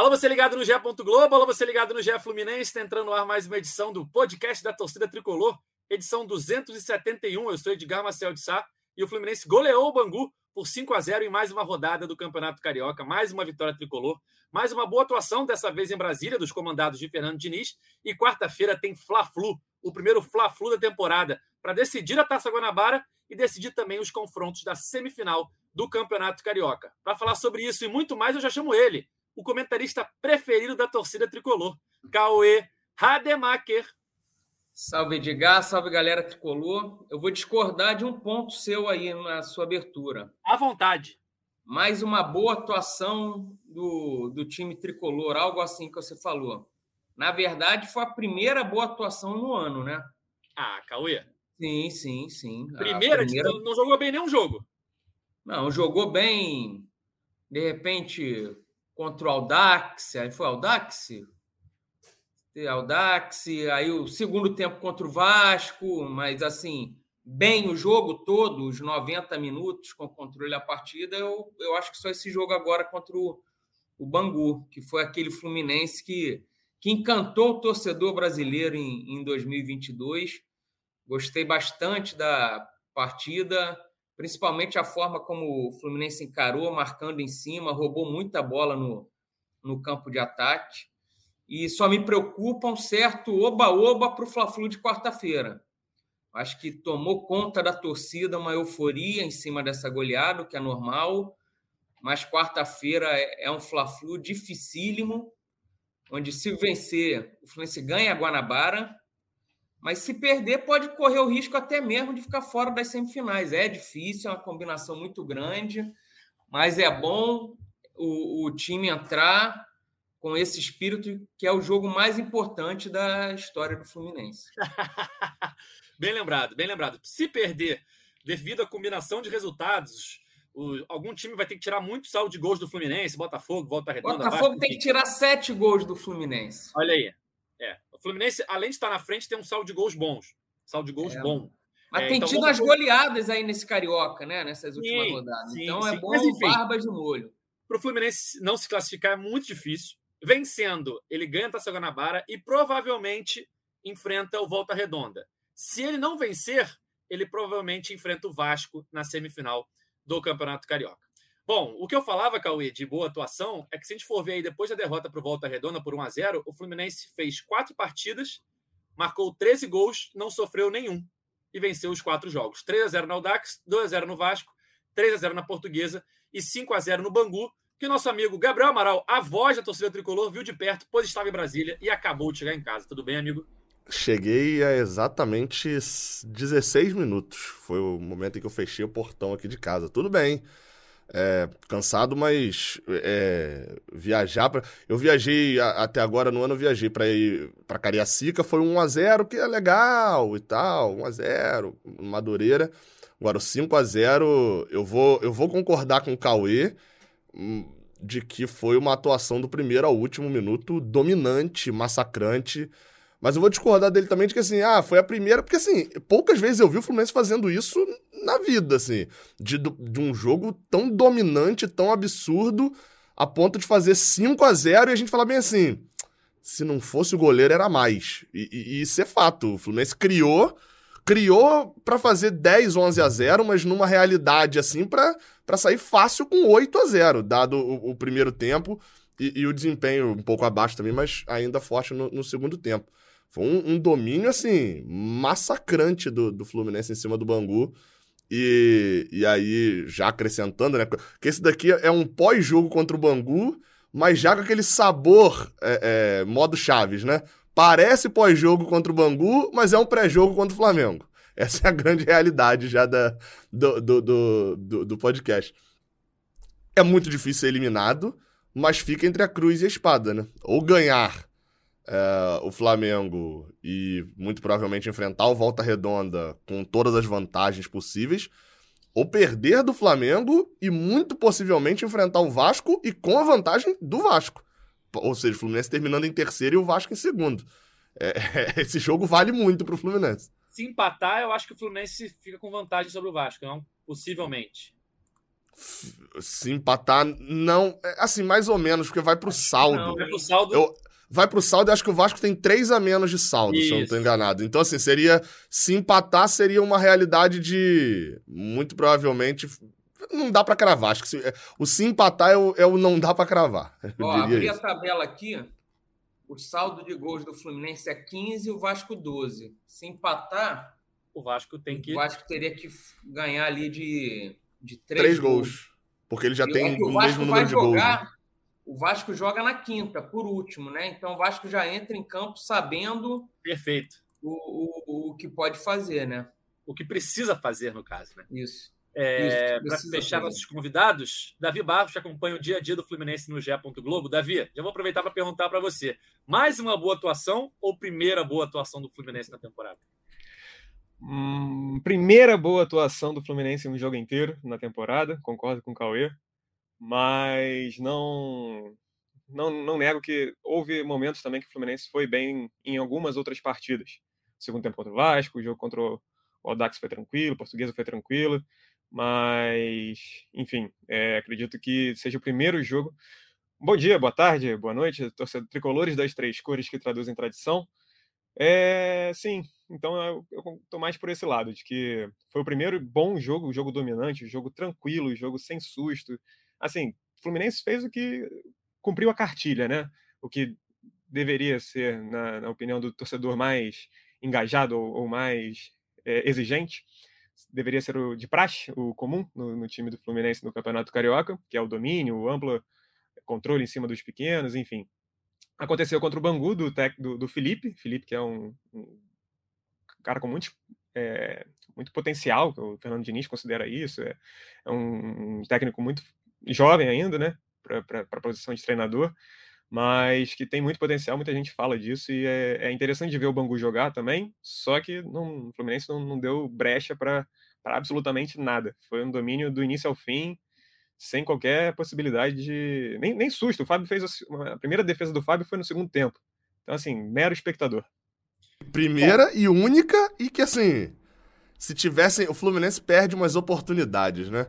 Alô, você ligado no GE. Globo, alô, você ligado no GE Fluminense, está entrando no ar mais uma edição do podcast da torcida tricolor, edição 271. Eu sou Edgar Marcel de Sá e o Fluminense goleou o Bangu por 5 a 0 em mais uma rodada do Campeonato Carioca, mais uma vitória tricolor, mais uma boa atuação, dessa vez em Brasília, dos comandados de Fernando Diniz. E quarta-feira tem Fla-Flu, o primeiro Fla-Flu da temporada, para decidir a Taça Guanabara e decidir também os confrontos da semifinal do Campeonato Carioca. Para falar sobre isso e muito mais, eu já chamo ele, o comentarista preferido da torcida tricolor, Cauê Rademacher. Salve Edgar, salve galera tricolor. Eu vou discordar de um ponto seu aí na sua abertura. À vontade. Mais uma boa atuação do, do time tricolor, algo assim que você falou. Na verdade, foi a primeira boa atuação no ano, né? Ah, Cauê. Sim, sim, sim. Primeira, primeira... não jogou bem nenhum jogo. Não, jogou bem, de repente, contra o Aldax, aí foi Aldax? Aldax, aí o segundo tempo contra o Vasco, mas assim, bem o jogo todo, os 90 minutos com controle da partida, eu, eu acho que só esse jogo agora contra o, o Bangu, que foi aquele Fluminense que, que encantou o torcedor brasileiro em, em 2022. Gostei bastante da partida, principalmente a forma como o Fluminense encarou, marcando em cima, roubou muita bola no, no campo de ataque. E só me preocupa um certo oba-oba para o Fla-Flu de quarta-feira. Acho que tomou conta da torcida uma euforia em cima dessa goleada, o que é normal. Mas quarta-feira é, é um Fla-Flu dificílimo, onde se vencer, o Fluminense ganha a Guanabara, mas se perder, pode correr o risco até mesmo de ficar fora das semifinais. É difícil, é uma combinação muito grande, mas é bom o, o time entrar com esse espírito que é o jogo mais importante da história do Fluminense. bem lembrado, bem lembrado. Se perder devido à combinação de resultados, o, algum time vai ter que tirar muito saldo de gols do Fluminense, Botafogo, Volta Redonda. Botafogo tem que tirar sete gols do Fluminense. Olha aí. É. O Fluminense, além de estar na frente, tem um saldo de gols bons. Saldo de gols é. bom. Mas é, tem então, tido as goleadas aí nesse Carioca, né? Nessas últimas sim, rodadas. Sim, então é sim. é bom Mas, enfim, barbas no molho. Para o Fluminense não se classificar é muito difícil. Vencendo, ele ganha a Taça Guanabara e provavelmente enfrenta o Volta Redonda. Se ele não vencer, ele provavelmente enfrenta o Vasco na semifinal do Campeonato Carioca. Bom, o que eu falava, Cauê, de boa atuação, é que se a gente for ver aí depois da derrota para o Volta Redonda por 1 a 0 o Fluminense fez quatro partidas, marcou 13 gols, não sofreu nenhum e venceu os quatro jogos. 3 a 0 no Audax, 2 a 0 no Vasco, 3 a 0 na Portuguesa e 5 a 0 no Bangu, que nosso amigo Gabriel Amaral, a voz da torcida tricolor, viu de perto, pois estava em Brasília e acabou de chegar em casa. Tudo bem, amigo? Cheguei a exatamente 16 minutos. Foi o momento em que eu fechei o portão aqui de casa. Tudo bem. É, cansado, mas é, viajar. Pra... Eu viajei a, até agora no ano, eu viajei para ir para Cariacica, foi um 1x0, que é legal e tal, 1x0, Madureira. Agora, o 5x0, eu vou, eu vou concordar com o Cauê hum, de que foi uma atuação do primeiro ao último minuto dominante, massacrante. Mas eu vou discordar dele também de que, assim, ah, foi a primeira. Porque, assim, poucas vezes eu vi o Fluminense fazendo isso na vida, assim. De, de um jogo tão dominante, tão absurdo, a ponto de fazer 5 a 0 e a gente falar bem assim. Se não fosse o goleiro, era mais. E, e, isso é fato. O Fluminense criou. Criou para fazer 10, 11 a 0, mas numa realidade assim para sair fácil com 8 a 0, dado o, o primeiro tempo e, e, o desempenho um pouco abaixo também, mas ainda forte no, no segundo tempo. Foi um, um domínio, assim, massacrante do, do Fluminense em cima do Bangu. E, e aí, já acrescentando, né? Que esse daqui é um pós-jogo contra o Bangu, mas já com aquele sabor é, é, modo Chaves, né? Parece pós-jogo contra o Bangu, mas é um pré-jogo contra o Flamengo. Essa é a grande realidade já da, do, do, do, do podcast. É muito difícil ser eliminado, mas fica entre a cruz e a espada, né? Ou ganhar é, o Flamengo e muito provavelmente enfrentar o Volta Redonda com todas as vantagens possíveis, ou perder do Flamengo e muito possivelmente enfrentar o Vasco e com a vantagem do Vasco. Ou seja, o Fluminense terminando em terceiro e o Vasco em segundo. É, esse jogo vale muito para o Fluminense. Se empatar, eu acho que o Fluminense fica com vantagem sobre o Vasco, não? Possivelmente. Se empatar, não. É, assim, mais ou menos, porque vai pro saldo. Não, vai pro saldo. Eu, vai pro saldo e acho que o Vasco tem três a menos de saldo, Isso. se eu não estou enganado. Então, assim, seria. Se empatar, seria uma realidade de. Muito provavelmente. Não dá para cravar. Acho que se, o se empatar é o, é o não dá para cravar. Ó, abri isso. a tabela aqui. O saldo de gols do Fluminense é 15 e o Vasco 12. Se empatar. O Vasco tem que. O Vasco teria que ganhar ali de, de três, três gols. gols. Porque ele já e tem é o, o mesmo número de jogar, gols. Né? O Vasco joga na quinta, por último, né? Então o Vasco já entra em campo sabendo. Perfeito. O, o, o que pode fazer, né? O que precisa fazer, no caso, né? Isso. É, para fechar fazer. nossos convidados, Davi Barros, acompanha o dia a dia do Fluminense no GE. Globo. Davi, já vou aproveitar para perguntar para você: mais uma boa atuação ou primeira boa atuação do Fluminense na temporada? Hum, primeira boa atuação do Fluminense em um jogo inteiro na temporada, concordo com o Cauê mas não, não, não nego que houve momentos também que o Fluminense foi bem em algumas outras partidas. segundo tempo contra o Vasco, o jogo contra o Audax foi tranquilo, o Portuguesa foi tranquilo, mas, enfim, é, acredito que seja o primeiro jogo. Bom dia, boa tarde, boa noite, torcedor tricolores das três cores que traduzem tradição. É, sim, então eu, estou mais por esse lado, de que foi o primeiro bom jogo, o jogo dominante, o jogo tranquilo, o jogo sem susto, assim, o Fluminense fez o que cumpriu a cartilha, né? O que deveria ser, na, na opinião do torcedor, mais engajado ou, ou mais é, exigente. Deveria ser o de praxe, o comum no, no, time do Fluminense no Campeonato Carioca, que é o domínio, o amplo controle em cima dos pequenos, enfim. Aconteceu contra o Bangu do, do, do Felipe, Felipe que é um, um cara com muito, é, muito potencial, o Fernando Diniz considera isso, é, é um, um técnico muito jovem ainda, né, para a posição de treinador, mas que tem muito potencial, muita gente fala disso, e é, é interessante de ver o Bangu jogar também, só que não, o Fluminense não, não deu brecha para absolutamente nada. Foi um domínio do início ao fim, sem qualquer possibilidade de. Nem, nem susto. O Fábio fez. A, a primeira defesa do Fábio foi no segundo tempo. Então, assim, mero espectador. Primeira e única, e que assim. Se tivessem. O Fluminense perde umas oportunidades, né?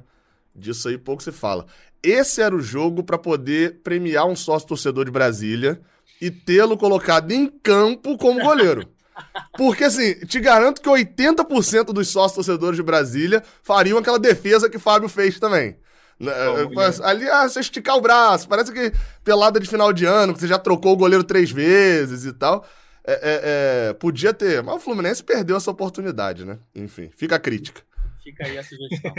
Disso aí pouco se fala. Esse era o jogo para poder premiar um sócio torcedor de Brasília e tê-lo colocado em campo como goleiro. Porque, assim, te garanto que 80% dos sócios torcedores de Brasília fariam aquela defesa que Fábio fez também. Oh, Ali, ah, você esticar o braço, parece que pelada de final de ano, que você já trocou o goleiro três vezes e tal. É, é, é, podia ter, mas o Fluminense perdeu essa oportunidade, né? Enfim, fica a crítica. Fica aí a sugestão.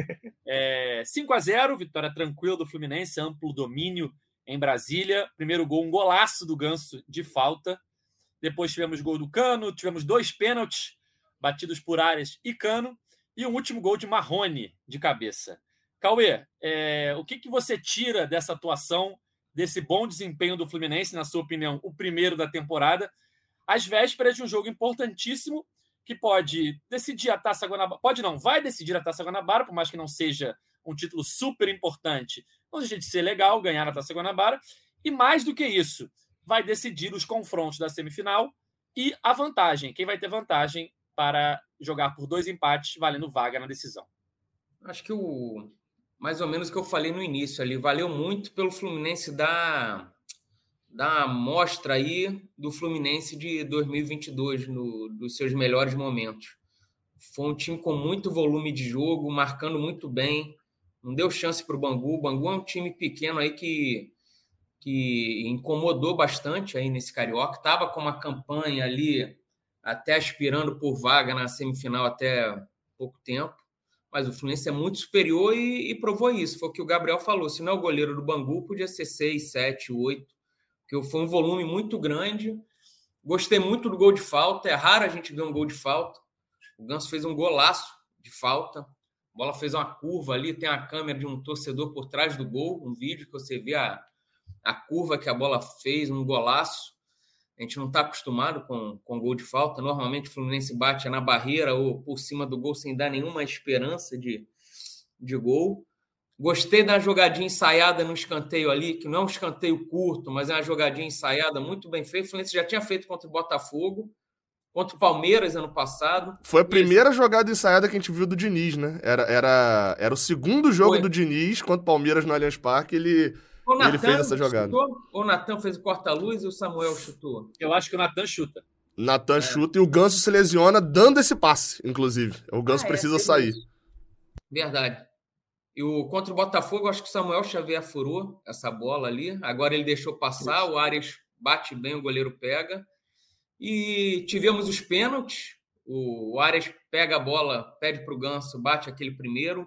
É, 5 a 0 vitória tranquila do Fluminense, amplo domínio em Brasília. Primeiro gol, um golaço do Ganso de falta. Depois tivemos gol do Cano, tivemos dois pênaltis batidos por Arias e Cano. E um último gol de Marrone de cabeça. Cauê, é, o que, que você tira dessa atuação, desse bom desempenho do Fluminense, na sua opinião, o primeiro da temporada, às vésperas de um jogo importantíssimo que pode decidir a Taça Guanabara. Pode não, vai decidir a Taça Guanabara, por mais que não seja um título super importante. Não deixa de ser legal ganhar a Taça Guanabara. E mais do que isso, vai decidir os confrontos da semifinal e a vantagem. Quem vai ter vantagem para jogar por dois empates, valendo vaga na decisão. Acho que o mais ou menos o que eu falei no início ali, valeu muito pelo Fluminense dar da amostra aí do Fluminense de 2022, no, dos seus melhores momentos. Foi um time com muito volume de jogo, marcando muito bem, não deu chance para o Bangu. O Bangu é um time pequeno aí que, que incomodou bastante aí nesse Carioca, estava com uma campanha ali até aspirando por vaga na semifinal até pouco tempo, mas o Fluminense é muito superior e, e provou isso. Foi o que o Gabriel falou, se não é o goleiro do Bangu, podia ser 6, 7, 8, que foi um volume muito grande. Gostei muito do gol de falta. É raro a gente ver um gol de falta. O Ganso fez um golaço de falta. A bola fez uma curva ali. Tem a câmera de um torcedor por trás do gol. Um vídeo que você vê a, a curva que a bola fez, um golaço. A gente não está acostumado com, com gol de falta. Normalmente o Fluminense bate na barreira ou por cima do gol sem dar nenhuma esperança de, de gol. Gostei da jogadinha ensaiada no escanteio ali, que não é um escanteio curto, mas é uma jogadinha ensaiada muito bem feita. O Fluminense já tinha feito contra o Botafogo. contra o Palmeiras ano passado. Foi a primeira Isso. jogada ensaiada que a gente viu do Diniz, né? Era, era, era o segundo jogo Foi. do Diniz contra o Palmeiras no Allianz Parque. Ele, ele fez essa jogada. Chutou, o Natan fez o corta-luz e o Samuel chutou? Eu acho que o Natan chuta. Natan é. chuta e o Ganso se lesiona dando esse passe, inclusive. O Ganso ah, é, precisa sair. Verdade. E o contra o Botafogo, acho que o Samuel Xavier furou essa bola ali. Agora ele deixou passar, o Arias bate bem, o goleiro pega. E tivemos os pênaltis. O Arias pega a bola, pede para o Ganso, bate aquele primeiro.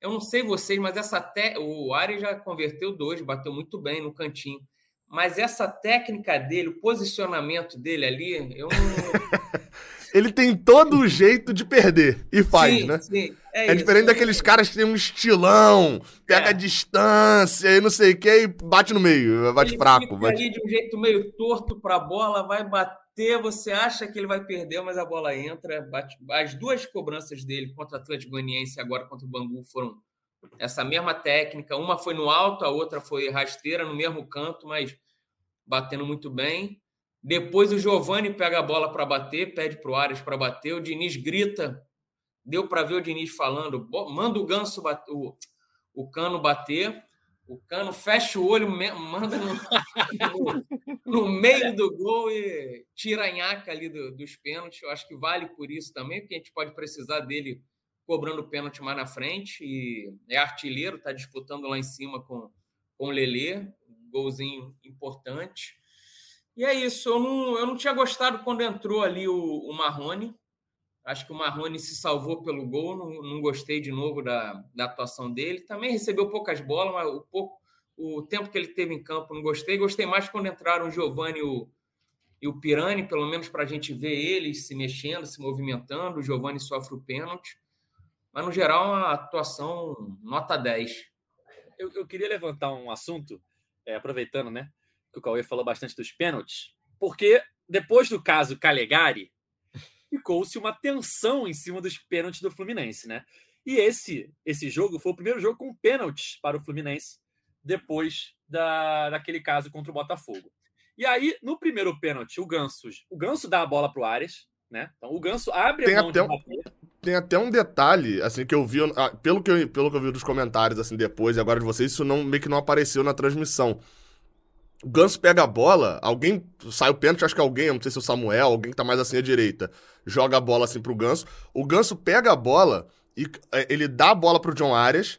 Eu não sei vocês, mas essa te... o Arias já converteu dois, bateu muito bem no cantinho. Mas essa técnica dele, o posicionamento dele ali, eu não. ele tem todo o jeito de perder e faz, sim, né? Sim, é, é isso, diferente é daqueles caras que tem um estilão, pega é. a distância e não sei o que e bate no meio, bate ele fraco. Fica bate... ali de um jeito meio torto para a bola, vai bater, você acha que ele vai perder, mas a bola entra. Bate... As duas cobranças dele contra o Atlético Goianiense e agora contra o Bangu foram essa mesma técnica. Uma foi no alto, a outra foi rasteira no mesmo canto, mas batendo muito bem. Depois o Giovani pega a bola para bater, pede para o Arias para bater. O Diniz grita. Deu para ver o Diniz falando: manda o ganso bater, o, o cano bater. O cano fecha o olho, manda no, no, no meio do gol e tira a nhaca ali do, dos pênaltis. Eu acho que vale por isso também, porque a gente pode precisar dele cobrando pênalti mais na frente. E é artilheiro, está disputando lá em cima com, com o Lelê. Golzinho importante. E é isso. Eu não, eu não tinha gostado quando entrou ali o, o Marrone. Acho que o Marrone se salvou pelo gol. Não, não gostei de novo da, da atuação dele. Também recebeu poucas bolas, mas o, pouco, o tempo que ele teve em campo não gostei. Gostei mais quando entraram o Giovanni e o, e o Pirani, pelo menos para a gente ver eles se mexendo, se movimentando. O Giovanni sofre o pênalti. Mas, no geral, uma atuação nota 10. Eu, eu queria levantar um assunto, é, aproveitando, né? Que o Cauê falou bastante dos pênaltis, porque depois do caso Calegari, ficou-se uma tensão em cima dos pênaltis do Fluminense, né? E esse esse jogo foi o primeiro jogo com pênaltis para o Fluminense depois da, daquele caso contra o Botafogo. E aí, no primeiro pênalti, o Ganso, o Ganso dá a bola para o Ares, né? Então o Ganso abre tem a mão até um, Tem até um detalhe, assim, que eu vi, ah, pelo que eu, pelo que eu vi dos comentários, assim, depois e agora de vocês, isso não, meio que não apareceu na transmissão. O Ganso pega a bola, alguém sai o pênalti, acho que alguém, não sei se é o Samuel, alguém que tá mais assim à direita, joga a bola assim pro Ganso. O Ganso pega a bola e é, ele dá a bola pro John Arias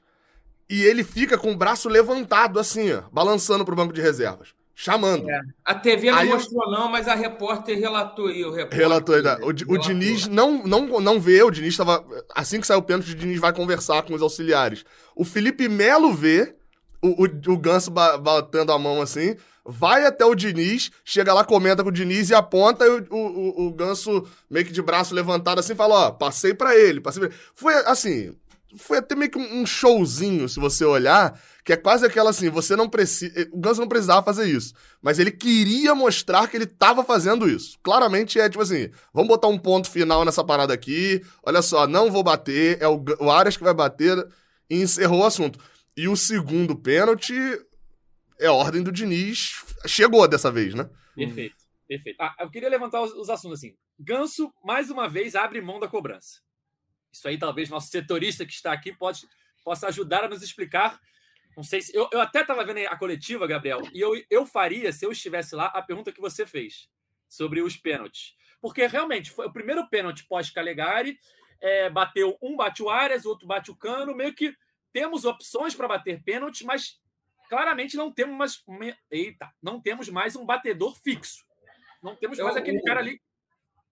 e ele fica com o braço levantado assim, ó, balançando pro banco de reservas. Chamando. É. A TV não aí, mostrou, não, mas a repórter relatou aí. O repórter, relatou aí. Né? O, o Diniz não, não, não vê, o Diniz estava. Assim que sai o pênalti, o Diniz vai conversar com os auxiliares. O Felipe Melo vê o, o, o Ganso batendo a mão assim, vai até o Diniz, chega lá, comenta com o Diniz e aponta e o, o, o Ganso meio que de braço levantado assim, fala, ó, passei para ele, passei pra ele. Foi assim, foi até meio que um showzinho, se você olhar, que é quase aquela assim, você não precisa, o Ganso não precisava fazer isso, mas ele queria mostrar que ele tava fazendo isso. Claramente é tipo assim, vamos botar um ponto final nessa parada aqui, olha só, não vou bater, é o, o Arias que vai bater, e encerrou o assunto. E o segundo pênalti é ordem do Diniz. Chegou dessa vez, né? Perfeito, perfeito. Ah, eu queria levantar os, os assuntos assim. Ganso, mais uma vez, abre mão da cobrança. Isso aí, talvez, nosso setorista que está aqui pode, possa ajudar a nos explicar. Não sei se. Eu, eu até estava vendo a coletiva, Gabriel, e eu, eu faria, se eu estivesse lá, a pergunta que você fez sobre os pênaltis. Porque realmente foi o primeiro pênalti pós-Calegari. É, bateu um bate o Arias, outro bate o Cano, meio que temos opções para bater pênalti, mas claramente não temos mais. Eita, não temos mais um batedor fixo. Não temos mais Eu, aquele o, cara ali.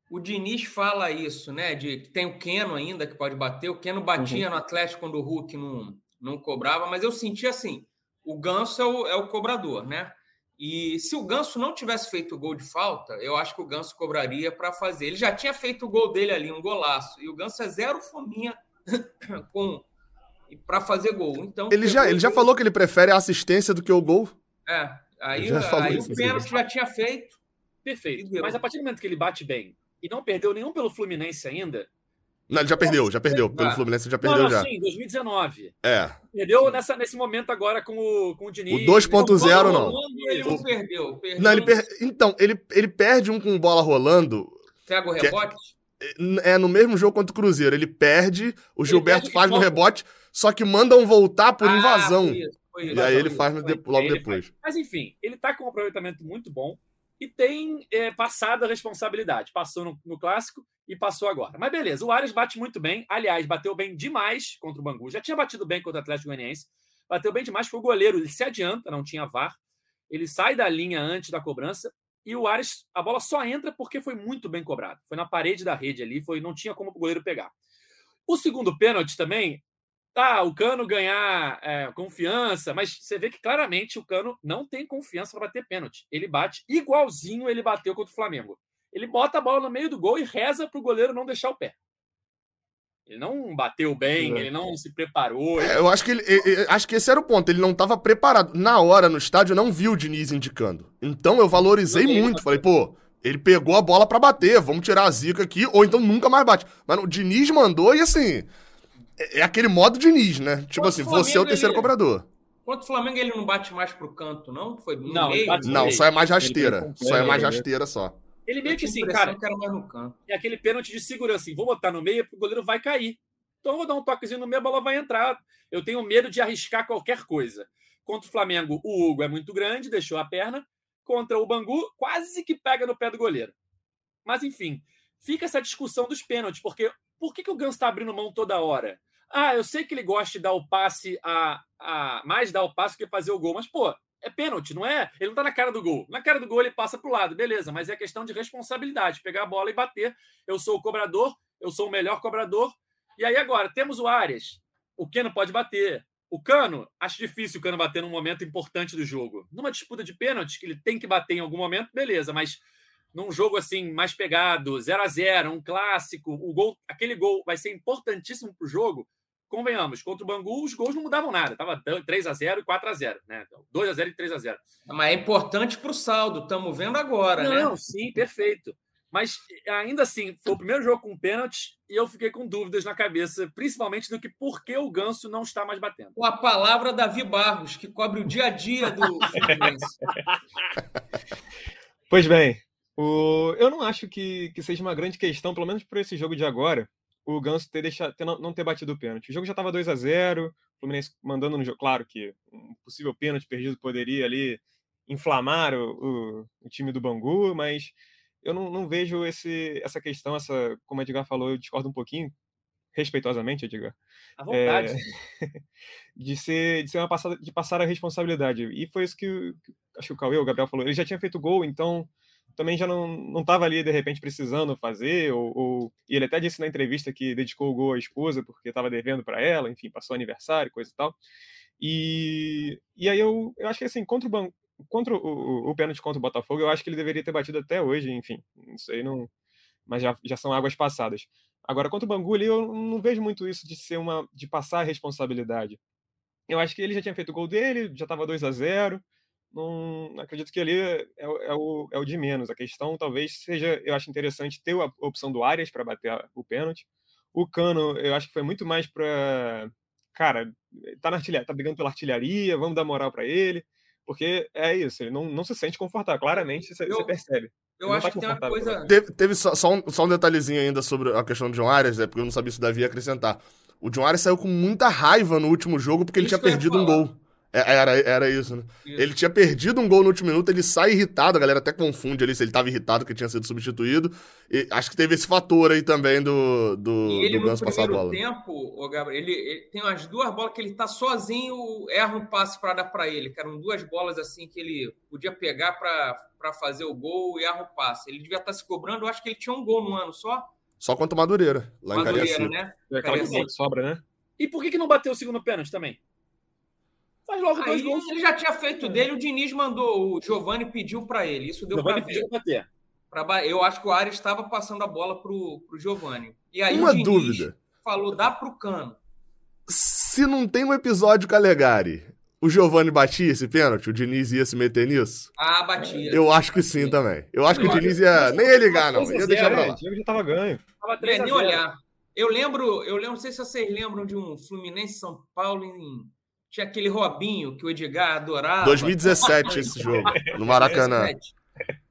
O Diniz fala isso, né? De que tem o Keno ainda que pode bater. O Keno batia uhum. no Atlético quando o Hulk não, não cobrava, mas eu senti assim: o Ganso é o, é o cobrador, né? E se o Ganso não tivesse feito o gol de falta, eu acho que o Ganso cobraria para fazer. Ele já tinha feito o gol dele ali, um golaço. E o Ganso é zero fominha com para fazer gol. Então, ele já, ele já falou que ele prefere a assistência do que o gol. É, aí, aí o pênalti já tinha feito. Perfeito. Mas a partir do momento que ele bate bem e não perdeu nenhum pelo Fluminense ainda. Não, ele já perdeu, já perdeu. Pelo ah. Fluminense já perdeu não, não, já. Sim, 2019. É. Perdeu nessa, nesse momento agora com o, com o Diniz. O 2.0 não. Ele não perdeu. perdeu não, ele per... Então, ele, ele perde um com bola rolando Pega o rebote? É, é no mesmo jogo contra o Cruzeiro. Ele perde, o ele Gilberto perde faz no rebote, só que mandam voltar por ah, invasão. Foi isso, foi isso, e aí ele faz no, logo depois. Faz. Mas enfim, ele tá com um aproveitamento muito bom e tem é, passado a responsabilidade. Passou no, no, clássico e passou agora. Mas beleza, o Ares bate muito bem. Aliás, bateu bem demais contra o Bangu. Já tinha batido bem contra o Atlético Goianiense. Bateu bem demais. Foi o goleiro. Ele se adianta, não tinha VAR. Ele sai da linha antes da cobrança. E o Ares, a bola só entra porque foi muito bem cobrado. Foi na parede da rede ali, foi, não tinha como o goleiro pegar. O segundo pênalti também tá, o Cano ganhar é, confiança, mas você vê que claramente o Cano não tem confiança para bater pênalti. Ele bate igualzinho ele bateu contra o Flamengo. Ele bota a bola no meio do gol e reza para o goleiro não deixar o pé. Ele não bateu bem, é. ele não se preparou. Ele... É, eu acho que ele, eu, acho que esse era o ponto. Ele não estava preparado. Na hora, no estádio, eu não vi o Diniz indicando. Então eu valorizei muito. Falei, pô, ele pegou a bola para bater, vamos tirar a zica aqui, ou então nunca mais bate. Mas o Diniz mandou e assim. É, é aquele modo Diniz, né? Tipo Quanto assim, você é o terceiro ele... cobrador. Quanto o Flamengo ele não bate mais pro canto, não? Foi no não, meio? Não, só é mais rasteira. Só é mais rasteira só. Ele meio que assim, cara. Que era mais no canto. É aquele pênalti de segurança. Assim, vou botar no meio porque o goleiro vai cair. Então eu vou dar um toquezinho no meio, a bola vai entrar. Eu tenho medo de arriscar qualquer coisa. Contra o Flamengo, o Hugo é muito grande, deixou a perna. Contra o Bangu, quase que pega no pé do goleiro. Mas enfim, fica essa discussão dos pênaltis, porque por que, que o Ganso está abrindo mão toda hora? Ah, eu sei que ele gosta de dar o passe a, a mais dar o passe que fazer o gol, mas pô, é pênalti, não é? Ele não tá na cara do gol. Na cara do gol ele passa pro lado, beleza, mas é questão de responsabilidade, pegar a bola e bater. Eu sou o cobrador, eu sou o melhor cobrador. E aí agora, temos o Arias. O Keno pode bater. O Cano, acho difícil o Cano bater num momento importante do jogo. Numa disputa de pênalti, que ele tem que bater em algum momento, beleza, mas num jogo assim mais pegado, 0 a 0 um clássico, o gol, aquele gol vai ser importantíssimo para o jogo. Convenhamos, contra o Bangu, os gols não mudavam nada. Tava 3 a 0 e 4 a 0 né? 2 a 0 e 3 a 0 Mas é importante para o saldo, estamos vendo agora, não, né? Não, sim, perfeito. Mas ainda assim, foi o primeiro jogo com pênalti e eu fiquei com dúvidas na cabeça, principalmente do que por que o Ganso não está mais batendo. Com a palavra Davi Barros, que cobre o dia a dia do pois bem, o... Eu não acho que, que seja uma grande questão, pelo menos por esse jogo de agora, o Ganso ter deixado, ter, não, ter batido o pênalti. O jogo já estava 2 a 0 o Fluminense mandando no jogo. Claro que um possível pênalti perdido poderia ali inflamar o, o, o time do Bangu, mas eu não, não, vejo esse, essa questão, essa, como a Edgar falou, eu discordo um pouquinho, respeitosamente, Edgar. À vontade. É, de, ser, de ser uma passada, de passar a responsabilidade. E foi isso que, acho que o Cauê, o Gabriel falou. Ele já tinha feito gol, então também já não estava ali, de repente, precisando fazer, ou, ou, E ele até disse na entrevista que dedicou o gol à esposa porque estava devendo para ela, enfim, passou aniversário, coisa e tal. E, e aí eu, eu acho que, assim, contra o, contra o, o, o pênalti contra o Botafogo, eu acho que ele deveria ter batido até hoje, enfim, isso aí não... Mas já, já são águas passadas. Agora, contra o Bangu, ali, eu não vejo muito isso de ser uma... de passar a responsabilidade. Eu acho que ele já tinha feito o gol dele, já estava 2 a 0 não acredito que ali é, é, o, é o de menos. A questão talvez seja, eu acho interessante ter a opção do Arias para bater o pênalti. O Cano, eu acho que foi muito mais para, cara, tá na artilharia, tá brigando pela artilharia, vamos dar moral para ele, porque é isso, ele não, não se sente confortável, claramente você, eu, você percebe. Eu acho tá que tem uma coisa. Teve, teve só, só, um, só um detalhezinho ainda sobre a questão do John Arias, né, porque eu não sabia se o Davi ia acrescentar. O John Arias saiu com muita raiva no último jogo porque ele tinha perdido um gol. É, era, era isso, né? Isso. Ele tinha perdido um gol no último minuto, ele sai irritado, a galera até confunde ali se ele tava irritado que tinha sido substituído. E acho que teve esse fator aí também do, do, e ele, do Ganso passar a bola. tempo, o Gabriel, ele, ele, tem umas duas bolas que ele tá sozinho, erra um passe para dar para ele, que eram duas bolas assim que ele podia pegar para fazer o gol e erra um passe. Ele devia estar tá se cobrando, eu acho que ele tinha um gol no ano só. Só contra o Madureira, lá Madureira, em Cariacica. né? É aquela que sobra, né? E por que, que não bateu o segundo pênalti também? Faz logo Aí, dois gols. Ele já tinha feito dele, o Diniz mandou, o Giovani pediu para ele. Isso deu para ver. Bater. Pra, eu acho que o Ares estava passando a bola pro, pro Giovani. E aí Uma o Diniz dúvida. falou, dá pro Cano. Se não tem um episódio Calegari, o Giovani batia esse pênalti? O Diniz ia se meter nisso? Ah, batia. Eu acho que sim também. Eu acho que o Diniz ia. Nem ia ligar, não. Ia deixar pra lá. O já tava ganho. Tava nem olhar. Eu lembro, eu lembro, não sei se vocês lembram de um Fluminense São Paulo em tinha aquele Robinho que o Edgar adorava. 2017 esse jogo, no Maracanã.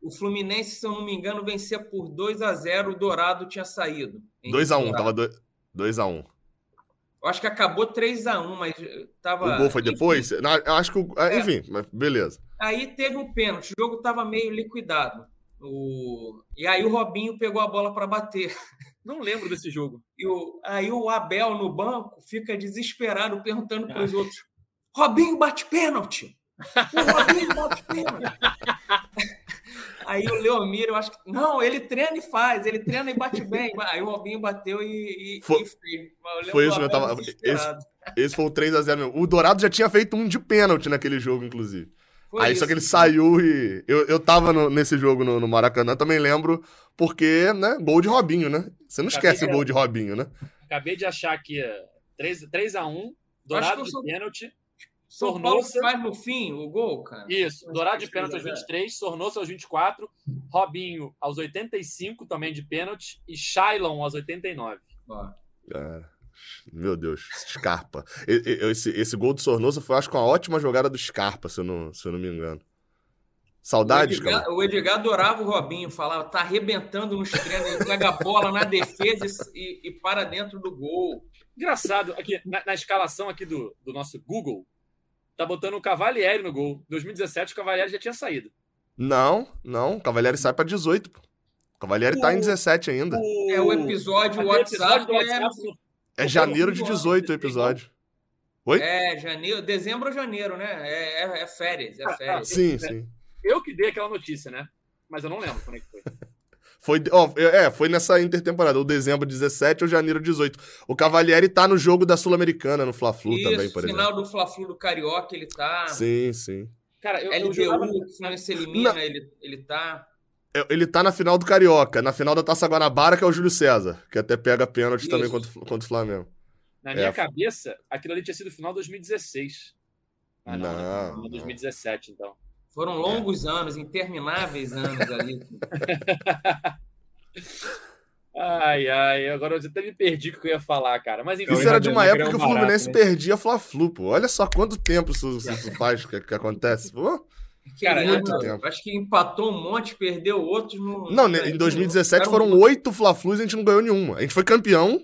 o Fluminense, se eu não me engano, vencia por 2 a 0 o Dourado tinha saído. 2 a 1 tava 2 a 1 Eu acho que acabou 3 a 1 mas tava... O gol foi depois? Enfim, eu acho que... É. Enfim, mas beleza. Aí teve um pênalti, o jogo tava meio liquidado. O... E aí o Robinho pegou a bola para bater. Não lembro desse jogo. E o... Aí o Abel no banco fica desesperado perguntando para os ah. outros: Robinho bate pênalti! O Robinho bate pênalti! Aí o Leomir, eu acho que. Não, ele treina e faz, ele treina e bate bem. Aí o Robinho bateu e. e foi, e foi isso, eu tava. Esse, esse, foi o 3x0 mesmo. O Dourado já tinha feito um de pênalti naquele jogo, inclusive. Foi Aí isso. só que ele saiu e. Eu, eu tava no, nesse jogo no, no, Maracanã, também lembro, porque, né? Gol de Robinho, né? Você não Acabei esquece de... o gol de Robinho, né? Acabei de achar aqui 3, 3 a 1 Dourado de sou... pênalti. São Paulo faz no fim o gol, cara. Isso, Dourado de pênalti aos 23, Sornosa aos 24, Robinho aos 85 também de pênalti e Shailon aos 89. Ó. Cara. Meu Deus, Scarpa. Esse, esse gol do Sornosa foi, acho que, uma ótima jogada do Scarpa, se eu não, se eu não me engano. Saudades, o Edgar, cara. O Edgar adorava o Robinho, falava, tá arrebentando nos treinos, ele pega a bola na defesa e, e, para dentro do gol. Engraçado, aqui na, na, escalação aqui do, do nosso Google, tá botando o Cavalieri no gol. 2017 o Cavalieri já tinha saído. Não, não, o Cavalieri sai para 18. O Cavalieri o, tá em 17 ainda. O, é o episódio o WhatsApp, episódio é... WhatsApp é janeiro de 18 o episódio. Oi? É, janeiro, dezembro ou janeiro, né? É, é, é férias, é férias. sim, sim. Eu que dei aquela notícia, né? Mas eu não lembro como é que foi. Foi, ó, é, foi nessa intertemporada, ou dezembro 17 ou janeiro 18. O Cavalieri tá no jogo da Sul-Americana, no Fla-Flu também, por exemplo. final do Fla-Flu do Carioca, ele tá. Sim, sim. Cara, eu, LDU, eu jogava... que se elimina, ele, ele tá. É, ele tá na final do Carioca, na final da Taça Guanabara, que é o Júlio César, que até pega pênalti também contra, contra o Flamengo. Na é. minha cabeça, aquilo ali tinha sido final 2016. Ah, não, não, não 2017, então. Foram longos é. anos, intermináveis anos ali. Ai, ai, agora eu até me perdi o que eu ia falar, cara. Mas enfim. Isso era de uma época que o Fluminense barato, né? perdia Fla-Flu, pô. Olha só quanto tempo isso, isso faz que, que acontece, pô. Cara, muito tempo. acho que empatou um monte, perdeu outros. No... Não, em 2017 foram oito Fla-Flus e a gente não ganhou nenhuma. A gente foi campeão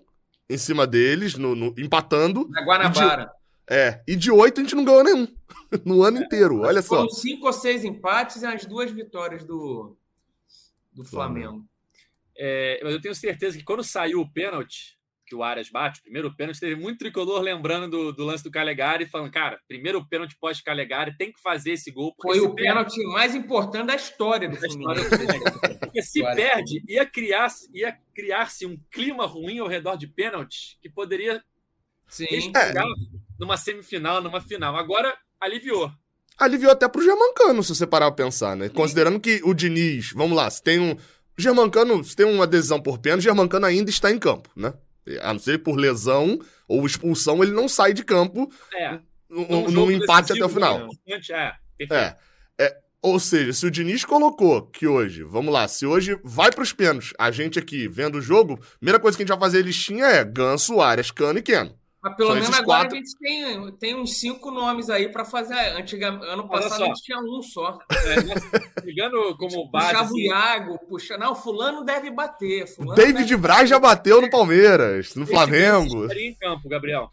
em cima deles, no, no empatando. Na Guanabara. É, e de oito a gente não ganhou nenhum. no ano é, inteiro, olha só. Foram cinco ou seis empates e as duas vitórias do, do Flamengo. É, mas eu tenho certeza que quando saiu o pênalti, que o Arias bate, o primeiro pênalti, teve muito tricolor lembrando do, do lance do Calegari, falando, cara, primeiro pênalti pós-Calegari, tem que fazer esse gol. Foi o pênalti perde... mais importante da história do Fluminense. porque se perde, ia criar-se ia criar um clima ruim ao redor de pênalti que poderia Sim. chegar numa semifinal, numa final. Agora, aliviou. Aliviou até pro Germancano, se você parar pra pensar, né? Sim. Considerando que o Diniz, vamos lá, se tem um... Germancano, se tem uma decisão por pênalti, Germancano ainda está em campo, né? A não ser por lesão ou expulsão, ele não sai de campo é. num, empate até o final. É, é, é, ou seja, se o Diniz colocou que hoje, vamos lá, se hoje vai para os pênaltis, a gente aqui vendo o jogo, primeira coisa que a gente vai fazer listinha é Ganso, Arias, Cano e Keno. Mas pelo menos agora quatro... a gente tem, tem uns cinco nomes aí para fazer. Antiga, ano passado a gente tinha um só. É, ligando como base. Puxava assim... o Iago, puxa. Não, Fulano deve bater. Fulano David deve... Braz já bateu no Palmeiras, no Esse Flamengo. estaria em campo, Gabriel.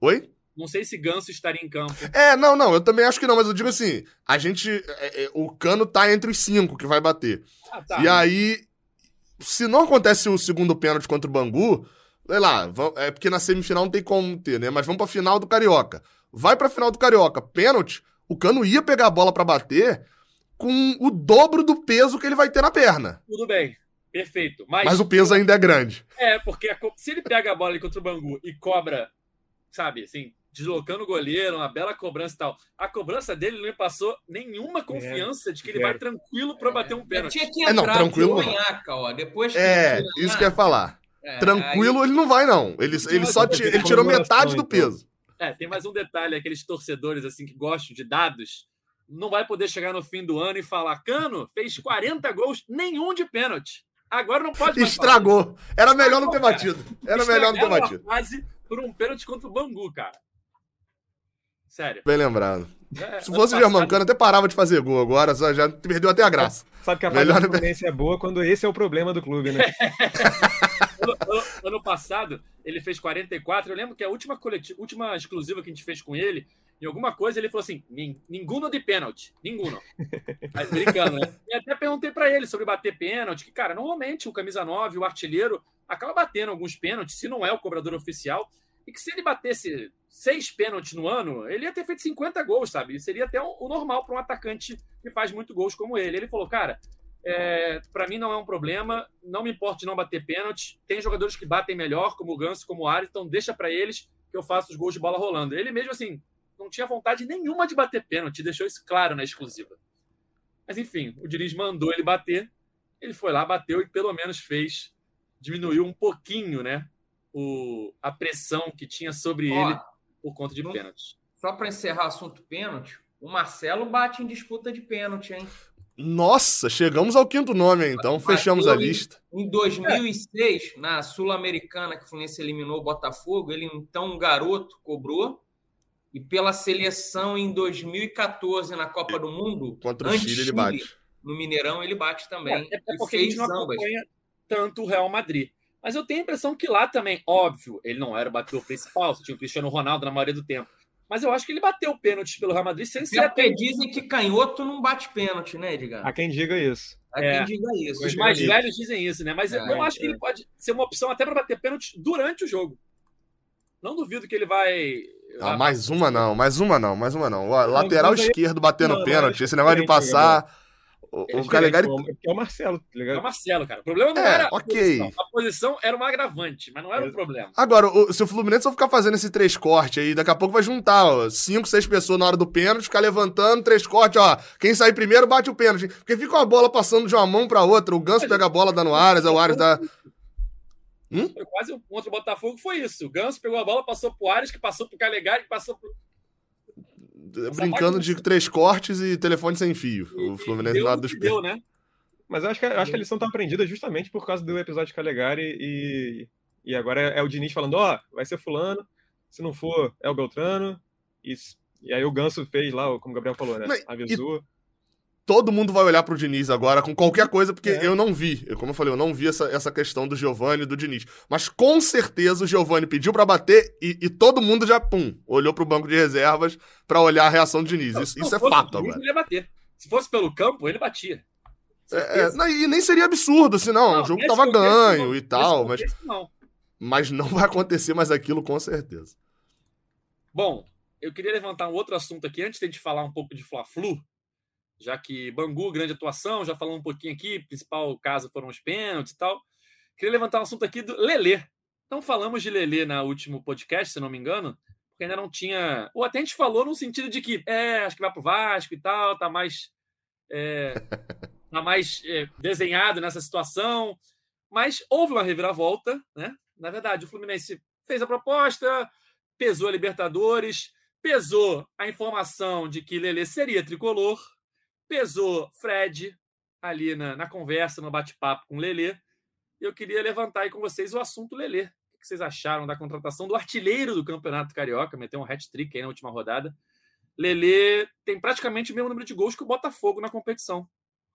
Oi? Não sei se Ganso estaria em campo. É, não, não, eu também acho que não, mas eu digo assim: a gente. É, é, o cano tá entre os cinco que vai bater. Ah, tá. E aí, se não acontece o segundo pênalti contra o Bangu, Sei lá, é porque na semifinal não tem como ter, né? Mas vamos pra final do Carioca. Vai pra final do Carioca, pênalti, o Cano ia pegar a bola para bater com o dobro do peso que ele vai ter na perna. Tudo bem, perfeito. Mas, Mas o peso ainda é grande. É, porque a, se ele pega a bola ali contra o Bangu e cobra, sabe, assim, deslocando o goleiro, uma bela cobrança e tal. A cobrança dele não me passou nenhuma confiança é, de que ele é. vai tranquilo para bater um pênalti. Tinha que entrar é, não, tranquilo. Manhaca, ó, depois que é, isso que eu ia falar. É, Tranquilo, aí... ele não vai, não. Ele, ele só ele tirou metade do peso. É, tem mais um detalhe: aqueles torcedores assim que gostam de dados não vai poder chegar no fim do ano e falar: Cano fez 40 gols, nenhum de pênalti. Agora não pode mais Estragou. Falar. Era melhor não ter batido. Era melhor não ter batido. Quase por um pênalti contra o Bangu, cara. Sério. Bem lembrado. É, Se fosse o Germancano, até parava de fazer gol agora, já perdeu até a graça. Sabe que a do Fluminense é boa quando esse é o problema do clube, né? ano, passado, ele fez 44. Eu lembro que a última, coletiva, última exclusiva que a gente fez com ele, em alguma coisa, ele falou assim: ninguno de pênalti. Ninguno. Aí, brincando, né? E até perguntei para ele sobre bater pênalti, que, cara, normalmente o camisa 9, o artilheiro, acaba batendo alguns pênaltis, se não é o cobrador oficial. E que se ele batesse seis pênaltis no ano, ele ia ter feito 50 gols, sabe? E seria até o normal para um atacante que faz muito gols como ele. Ele falou, cara, é, para mim não é um problema, não me importa de não bater pênalti. Tem jogadores que batem melhor, como o Ganso, como o Ares, então deixa para eles que eu faço os gols de bola rolando. Ele mesmo, assim, não tinha vontade nenhuma de bater pênalti, deixou isso claro na exclusiva. Mas enfim, o Diniz mandou ele bater, ele foi lá, bateu e pelo menos fez, diminuiu um pouquinho, né? o, a pressão que tinha sobre Ó, ele por conta de pênalti. Só para encerrar o assunto pênalti, o Marcelo bate em disputa de pênalti, hein? Nossa, chegamos ao quinto nome, então fechamos a lista. Em 2006, é. na Sul-Americana, que o Fluminense eliminou o Botafogo, ele então, um garoto, cobrou. E pela seleção em 2014, na Copa do Mundo, contra o Chile, ele bate. No Mineirão, ele bate também. É, é porque a gente não acompanha tanto o Real Madrid. Mas eu tenho a impressão que lá também, óbvio, ele não era o batedor principal, tinha o Cristiano Ronaldo na maioria do tempo. Mas eu acho que ele bateu pênalti pelo Real Madrid sem ser. Até dizem que canhoto não bate pênalti, né, Edgar? Há quem diga isso. Há é, quem diga isso. Os mais velhos dizem isso, né? Mas é, eu acho que ele pode ser uma opção até para bater pênalti durante o jogo. Não duvido que ele vai. Ah, mais uma não, mais uma não, mais uma não. O lateral esquerdo batendo pênalti, esse negócio de passar. O, é o Calegari. É o Marcelo, tá ligado? É o Marcelo, cara. O problema não é, era. Ok. A posição. a posição era uma agravante, mas não era o é. um problema. Agora, o, se o Fluminense for ficar fazendo esse três corte aí, daqui a pouco vai juntar, ó, cinco, seis pessoas na hora do pênalti, ficar levantando, três cortes, ó. Quem sair primeiro bate o pênalti. Porque fica uma bola passando de uma mão pra outra. O Ganso pega a bola dando Ares, o Ares dá. Hum? Foi quase um contra o Botafogo, foi isso. O Ganso pegou a bola, passou pro Ares, que passou pro Calegari, que passou pro brincando de três cortes e telefone sem fio. E, o Fluminense do lado dos pés. Né? Mas eu acho que, acho que a lição tá aprendida justamente por causa do episódio de Calegari e, e agora é, é o Diniz falando, ó, oh, vai ser fulano, se não for, é o Beltrano. E, e aí o Ganso fez lá, como o Gabriel falou, né? Avisou. E todo mundo vai olhar pro Diniz agora com qualquer coisa, porque é. eu não vi. Eu, como eu falei, eu não vi essa, essa questão do Giovani e do Diniz. Mas com certeza o Giovani pediu para bater e, e, todo mundo já, pum, olhou pro banco de reservas para olhar a reação do Diniz. Isso, isso é fato agora. Ele ia bater. Se fosse pelo campo, ele batia. É, é, não, e nem seria absurdo, senão não, o jogo tava ganho e tal, mas, não. mas não vai acontecer mais aquilo com certeza. Bom, eu queria levantar um outro assunto aqui antes de a gente falar um pouco de Fla-Flu já que Bangu, grande atuação, já falamos um pouquinho aqui, principal caso foram os pênaltis e tal. Queria levantar um assunto aqui do Lelê. Não falamos de Lelê na último podcast, se não me engano, porque ainda não tinha. Ou até a gente falou no sentido de que, é, acho que vai pro Vasco e tal, tá mais. É, tá mais é, desenhado nessa situação. Mas houve uma reviravolta, né? Na verdade, o Fluminense fez a proposta, pesou a Libertadores, pesou a informação de que Lelê seria tricolor, Pesou Fred ali na, na conversa, no bate-papo com o Lelê. E eu queria levantar aí com vocês o assunto Lelê. O que vocês acharam da contratação do artilheiro do Campeonato Carioca? Meteu um hat-trick aí na última rodada. Lelê tem praticamente o mesmo número de gols que o Botafogo na competição.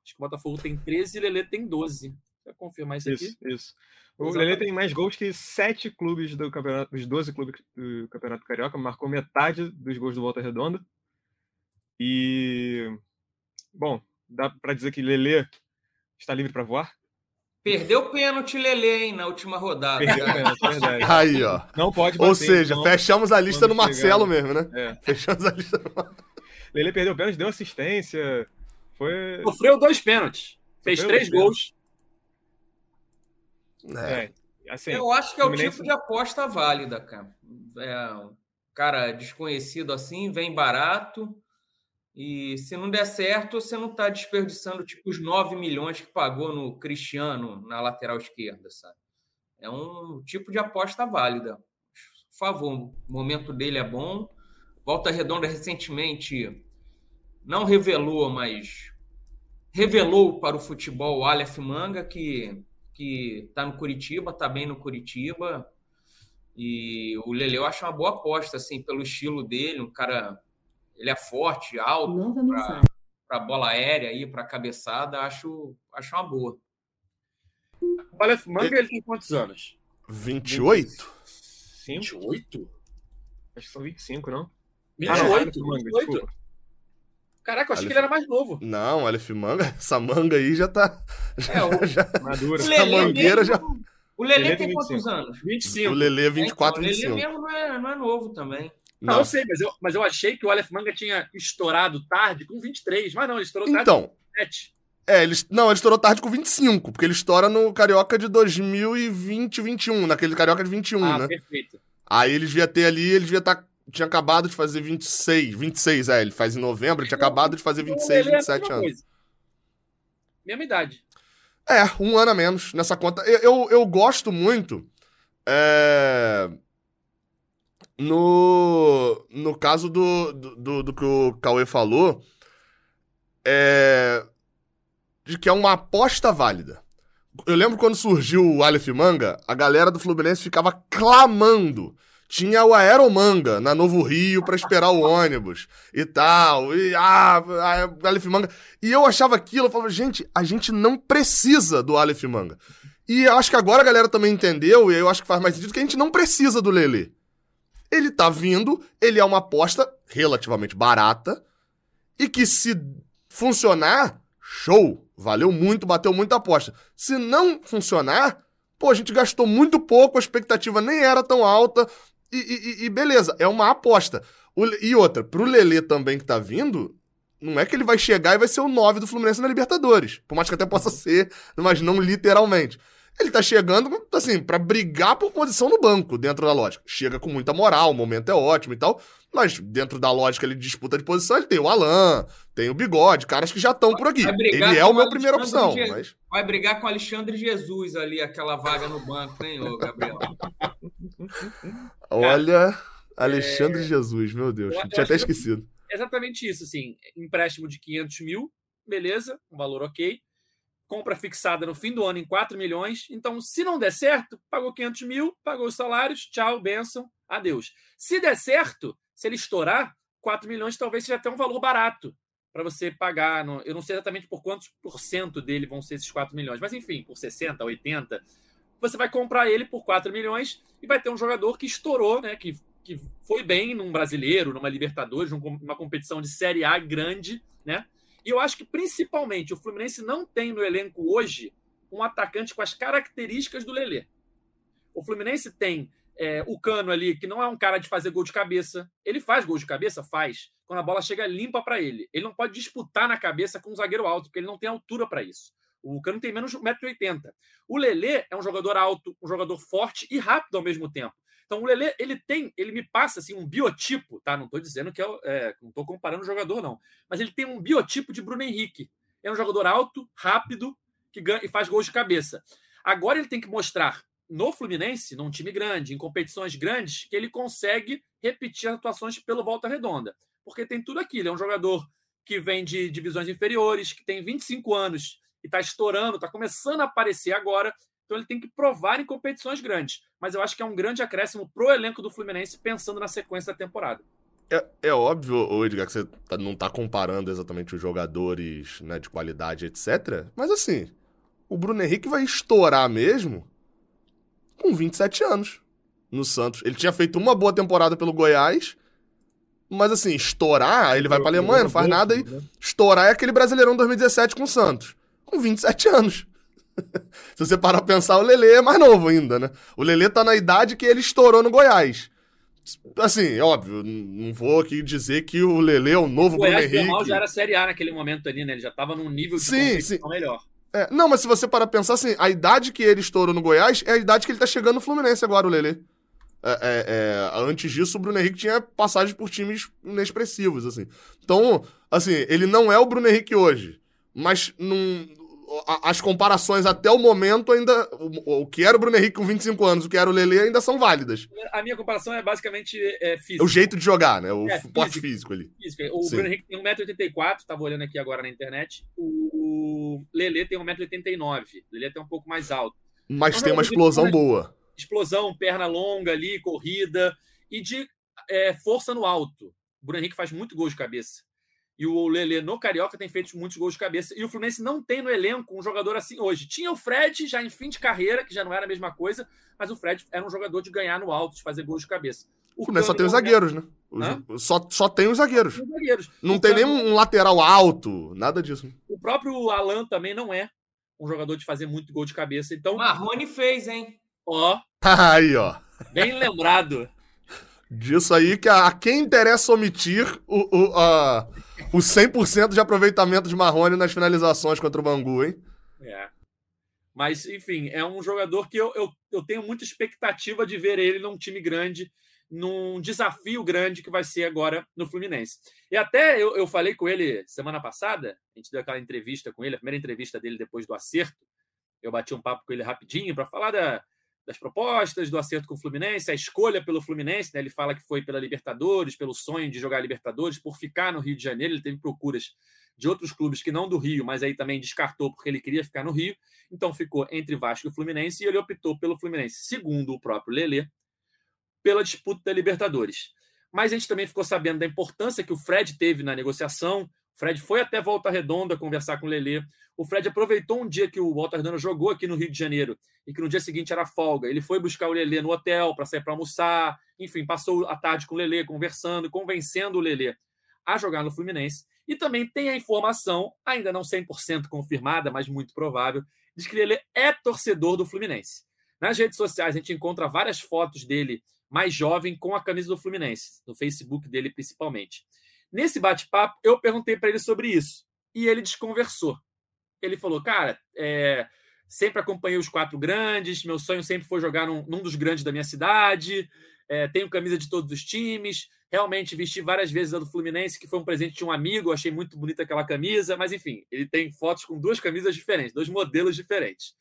Acho que o Botafogo tem 13 e o Lelê tem 12. Vai confirmar isso, isso aqui? Isso. O Exatamente. Lelê tem mais gols que sete clubes do campeonato, os 12 clubes do Campeonato Carioca, marcou metade dos gols do Volta Redonda. E Bom, dá para dizer que Lele está livre para voar? Perdeu o pênalti, Lele, hein, na última rodada. Perdeu o pênalti, verdade. Aí, ó. Não pode bater, Ou seja, não, fechamos a lista no Marcelo chegar. mesmo, né? É. Fechamos a lista no Marcelo. Lele perdeu o pênalti, deu assistência. Foi... Sofreu dois pênaltis. Fez Sofreu três gols. É. é. Assim, Eu acho que é o tipo de aposta válida, cara. É, um cara desconhecido assim, vem barato e se não der certo, você não está desperdiçando tipo os 9 milhões que pagou no Cristiano na lateral esquerda, sabe? É um tipo de aposta válida. Por favor, o momento dele é bom. Volta Redonda recentemente não revelou, mas revelou para o futebol o Aleph Manga, que que está no Curitiba, está bem no Curitiba. E o Lele eu acho uma boa aposta, assim, pelo estilo dele, um cara ele é forte, alto, para bola aérea aí, para cabeçada, acho, acho uma boa. O Aleph Manga, ele tem quantos anos? 28? 28? Acho que são 25, não? 28? Ah, Manga, 28? Caraca, eu achei Aleph... que ele era mais novo. Não, Aleph Manga, essa manga aí já tá. É, o... já... Madura. Essa mangueira já. O Lelê tem quantos anos? 25. O Lelê 24, é, então, 25. O Lelê mesmo não é, não é novo também. Não. não, eu sei, mas eu, mas eu achei que o Aleph Manga tinha estourado tarde com 23, mas não, ele estourou tarde então, com 27. É, ele, não, ele estourou tarde com 25, porque ele estoura no Carioca de 2020 21, naquele Carioca de 21, ah, né? perfeito. Aí ele devia ter ali, ele devia estar. Tá, tinha acabado de fazer 26, 26, é, ele faz em novembro, ele tinha acabado de fazer 26, 27 anos. Coisa. Mesma idade. É, um ano a menos nessa conta. Eu, eu, eu gosto muito. É... No, no caso do, do, do, que o Cauê falou, é, de que é uma aposta válida. Eu lembro quando surgiu o Aleph Manga, a galera do Fluminense ficava clamando. Tinha o Aeromanga na Novo Rio para esperar o ônibus e tal. E ah, Aleph Manga. E eu achava aquilo, eu falava, gente, a gente não precisa do Aleph Manga. E eu acho que agora a galera também entendeu, e eu acho que faz mais sentido, que a gente não precisa do Lele. Ele tá vindo, ele é uma aposta relativamente barata, e que se funcionar, show, valeu muito, bateu muita aposta. Se não funcionar, pô, a gente gastou muito pouco, a expectativa nem era tão alta, e, e, e beleza, é uma aposta. O, e outra, pro Lele também que tá vindo, não é que ele vai chegar e vai ser o 9 do Fluminense na Libertadores. Por mais que até possa ser, mas não literalmente. Ele tá chegando, assim, para brigar por posição no banco, dentro da lógica. Chega com muita moral, o momento é ótimo e tal. Mas dentro da lógica ele disputa de posição, ele tem o Alan, tem o Bigode, caras que já estão por aqui. Ele é o meu primeira opção. Mas... Vai brigar com o Alexandre Jesus ali, aquela vaga no banco, hein, ô Gabriel? Olha, Alexandre é... Jesus, meu Deus. Eu, eu tinha até esquecido. Exatamente isso, assim. Empréstimo de 500 mil, beleza, um valor ok compra fixada no fim do ano em 4 milhões. Então, se não der certo, pagou 500 mil, pagou os salários, tchau, benção, adeus. Se der certo, se ele estourar, 4 milhões talvez seja até um valor barato para você pagar. Eu não sei exatamente por quantos por cento dele vão ser esses 4 milhões, mas enfim, por 60, 80. Você vai comprar ele por 4 milhões e vai ter um jogador que estourou, né? Que, que foi bem num brasileiro, numa Libertadores, numa competição de Série A grande, né? E eu acho que, principalmente, o Fluminense não tem no elenco hoje um atacante com as características do Lelê. O Fluminense tem é, o Cano ali, que não é um cara de fazer gol de cabeça. Ele faz gol de cabeça? Faz. Quando a bola chega limpa para ele. Ele não pode disputar na cabeça com um zagueiro alto, porque ele não tem altura para isso. O Cano tem menos de 1,80m. O Lelê é um jogador alto, um jogador forte e rápido ao mesmo tempo. Então o Lele, ele tem, ele me passa assim um biotipo, tá? Não estou dizendo que é, é não estou comparando o jogador não, mas ele tem um biotipo de Bruno Henrique. É um jogador alto, rápido, que ganha e faz gols de cabeça. Agora ele tem que mostrar no Fluminense, num time grande, em competições grandes, que ele consegue repetir atuações pelo Volta Redonda, porque tem tudo aquilo. É um jogador que vem de divisões inferiores, que tem 25 anos e está estourando, está começando a aparecer agora então ele tem que provar em competições grandes. Mas eu acho que é um grande acréscimo pro elenco do Fluminense pensando na sequência da temporada. É, é óbvio, Edgar, que você tá, não tá comparando exatamente os jogadores né, de qualidade, etc. Mas assim, o Bruno Henrique vai estourar mesmo com 27 anos no Santos. Ele tinha feito uma boa temporada pelo Goiás, mas assim, estourar, ele vai pra Alemanha, não faz nada. E né? estourar é aquele Brasileirão 2017 com o Santos. Com 27 anos. Se você parar pra pensar, o Lelê é mais novo ainda, né? O Lelê tá na idade que ele estourou no Goiás. Assim, óbvio, não vou aqui dizer que o Lelê é o novo o Bruno Henrique. O já era Série A naquele momento ali, né? Ele já tava num nível de sim, sim. melhor. É, não, mas se você parar pra pensar assim, a idade que ele estourou no Goiás é a idade que ele tá chegando no Fluminense agora, o Lelê. É, é, é, antes disso, o Bruno Henrique tinha passagem por times inexpressivos, assim. Então, assim, ele não é o Bruno Henrique hoje. Mas num, as comparações até o momento ainda. O, o, que era o Bruno Henrique com 25 anos, o que era o Lele ainda são válidas. A minha comparação é basicamente é, física. O jeito de jogar, né? O é, porte físico, ali. Físico. O Sim. Bruno Henrique tem 1,84m, tava olhando aqui agora na internet. O Lele tem 1,89m. O Lele é até um pouco mais alto. Mas então, tem uma explosão boa. Explosão, perna longa ali, corrida e de é, força no alto. O Bruno Henrique faz muito gol de cabeça. E o Lele no Carioca tem feito muitos gols de cabeça. E o Fluminense não tem no elenco um jogador assim hoje. Tinha o Fred, já em fim de carreira, que já não era a mesma coisa, mas o Fred era um jogador de ganhar no alto, de fazer gols de cabeça. O Fluminense só tem os zagueiros, né? Os, só, só tem os zagueiros. Os zagueiros. Não o tem nem um lateral alto, nada disso. O próprio Alan também não é um jogador de fazer muito gol de cabeça. Então. Marrone fez, hein? Ó. Aí, ó. Bem lembrado. Disso aí que a, a quem interessa omitir o, o, a, o 100% de aproveitamento de Marrone nas finalizações contra o Bangu, hein? É. Mas, enfim, é um jogador que eu, eu, eu tenho muita expectativa de ver ele num time grande, num desafio grande que vai ser agora no Fluminense. E até eu, eu falei com ele semana passada, a gente deu aquela entrevista com ele, a primeira entrevista dele depois do acerto. Eu bati um papo com ele rapidinho para falar da, das propostas, do acerto com o Fluminense, a escolha pelo Fluminense, né? Ele fala que foi pela Libertadores, pelo sonho de jogar Libertadores, por ficar no Rio de Janeiro. Ele teve procuras de outros clubes que não do Rio, mas aí também descartou porque ele queria ficar no Rio. Então ficou entre Vasco e Fluminense e ele optou pelo Fluminense, segundo o próprio Lelê, pela disputa da Libertadores. Mas a gente também ficou sabendo da importância que o Fred teve na negociação. O Fred foi até Volta Redonda conversar com o Lelê. O Fred aproveitou um dia que o Walter Dano jogou aqui no Rio de Janeiro e que no dia seguinte era folga. Ele foi buscar o Lelê no hotel para sair para almoçar. Enfim, passou a tarde com o Lelê, conversando, convencendo o Lelê a jogar no Fluminense. E também tem a informação, ainda não 100% confirmada, mas muito provável, de que ele é torcedor do Fluminense. Nas redes sociais a gente encontra várias fotos dele mais jovem com a camisa do Fluminense, no Facebook dele principalmente. Nesse bate-papo, eu perguntei para ele sobre isso e ele desconversou ele falou, cara, é, sempre acompanhei os quatro grandes, meu sonho sempre foi jogar num, num dos grandes da minha cidade, é, tenho camisa de todos os times, realmente vesti várias vezes a do Fluminense, que foi um presente de um amigo, achei muito bonita aquela camisa, mas enfim, ele tem fotos com duas camisas diferentes, dois modelos diferentes.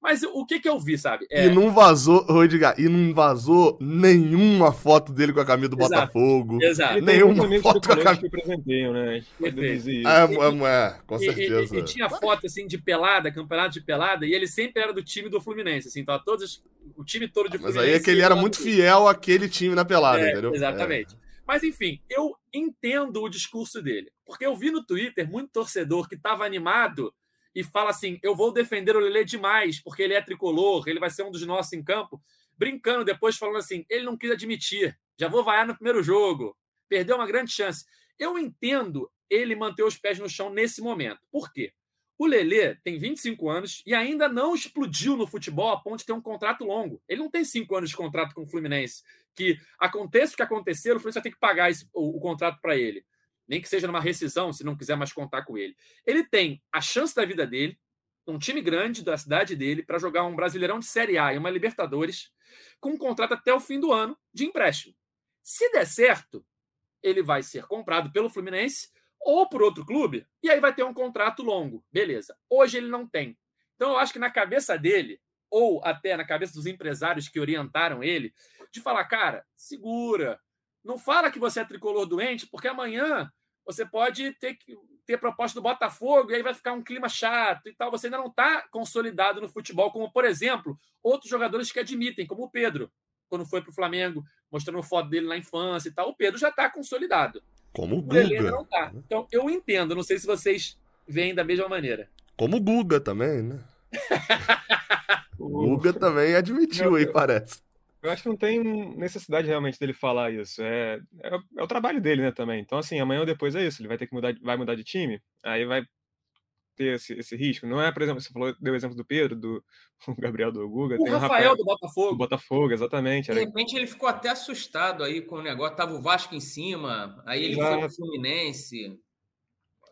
Mas o que que eu vi, sabe? É... E não vazou, Rodrigo, e não vazou nenhuma foto dele com a camisa do Exato. Botafogo. Exato. Nenhuma foto com a camisa. que né? É, é, é, com certeza. E, e, e, tinha foto, assim, de pelada, campeonato de pelada, e ele sempre era do time do Fluminense, assim, então todos, o time todo de Fluminense... Mas aí é que ele era muito fiel àquele time na pelada, é, entendeu? Exatamente. É. Mas, enfim, eu entendo o discurso dele, porque eu vi no Twitter muito torcedor que estava animado e fala assim: eu vou defender o Lele demais, porque ele é tricolor, ele vai ser um dos nossos em campo, brincando depois, falando assim: ele não quis admitir, já vou vaiar no primeiro jogo, perdeu uma grande chance. Eu entendo ele manter os pés no chão nesse momento. Por quê? O Lelê tem 25 anos e ainda não explodiu no futebol a ponto de ter um contrato longo. Ele não tem cinco anos de contrato com o Fluminense. Que aconteça o que acontecer, o Fluminense vai ter que pagar esse, o, o contrato para ele nem que seja numa rescisão, se não quiser mais contar com ele. Ele tem a chance da vida dele, um time grande da cidade dele, para jogar um Brasileirão de Série A e uma Libertadores, com um contrato até o fim do ano de empréstimo. Se der certo, ele vai ser comprado pelo Fluminense ou por outro clube, e aí vai ter um contrato longo. Beleza. Hoje ele não tem. Então eu acho que na cabeça dele, ou até na cabeça dos empresários que orientaram ele, de falar, cara, segura, não fala que você é tricolor doente, porque amanhã você pode ter ter proposta do Botafogo e aí vai ficar um clima chato e tal. Você ainda não está consolidado no futebol, como, por exemplo, outros jogadores que admitem, como o Pedro, quando foi para o Flamengo, mostrando foto dele na infância e tal. O Pedro já está consolidado. Como o Guga. não tá. Então, eu entendo. Não sei se vocês veem da mesma maneira. Como o Guga também, né? o Guga também admitiu aí, parece. Eu acho que não tem necessidade realmente dele falar isso. É, é, é, o trabalho dele, né, também. Então, assim, amanhã ou depois é isso. Ele vai ter que mudar, vai mudar de time, aí vai ter esse, esse risco. Não é, por exemplo, você falou, deu o exemplo do Pedro, do Gabriel do Guga. O Rafael, o Rafael do Botafogo. Do Botafogo, exatamente. De repente ele ficou até assustado aí com o negócio. Tava o Vasco em cima, aí ele Já... foi no Fluminense.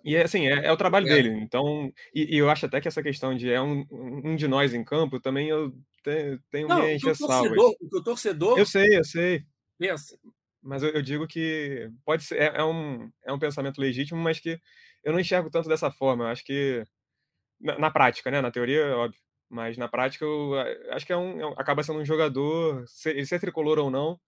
E é assim, é, é o trabalho é. dele. Então, e, e, eu acho até que essa questão de é um, um de nós em campo, também eu tenho, tenho Não, minhas ressalvas. O torcedor. Eu sei, eu sei. Pensa. Mas eu, eu digo que pode ser, é, é, um, é um pensamento legítimo, mas que eu não enxergo tanto dessa forma. Eu acho que. Na, na, prática, né? Na teoria, é óbvio. Mas na prática, eu acho que é um, é acaba sendo um jogador, ele ser tricolor ou não.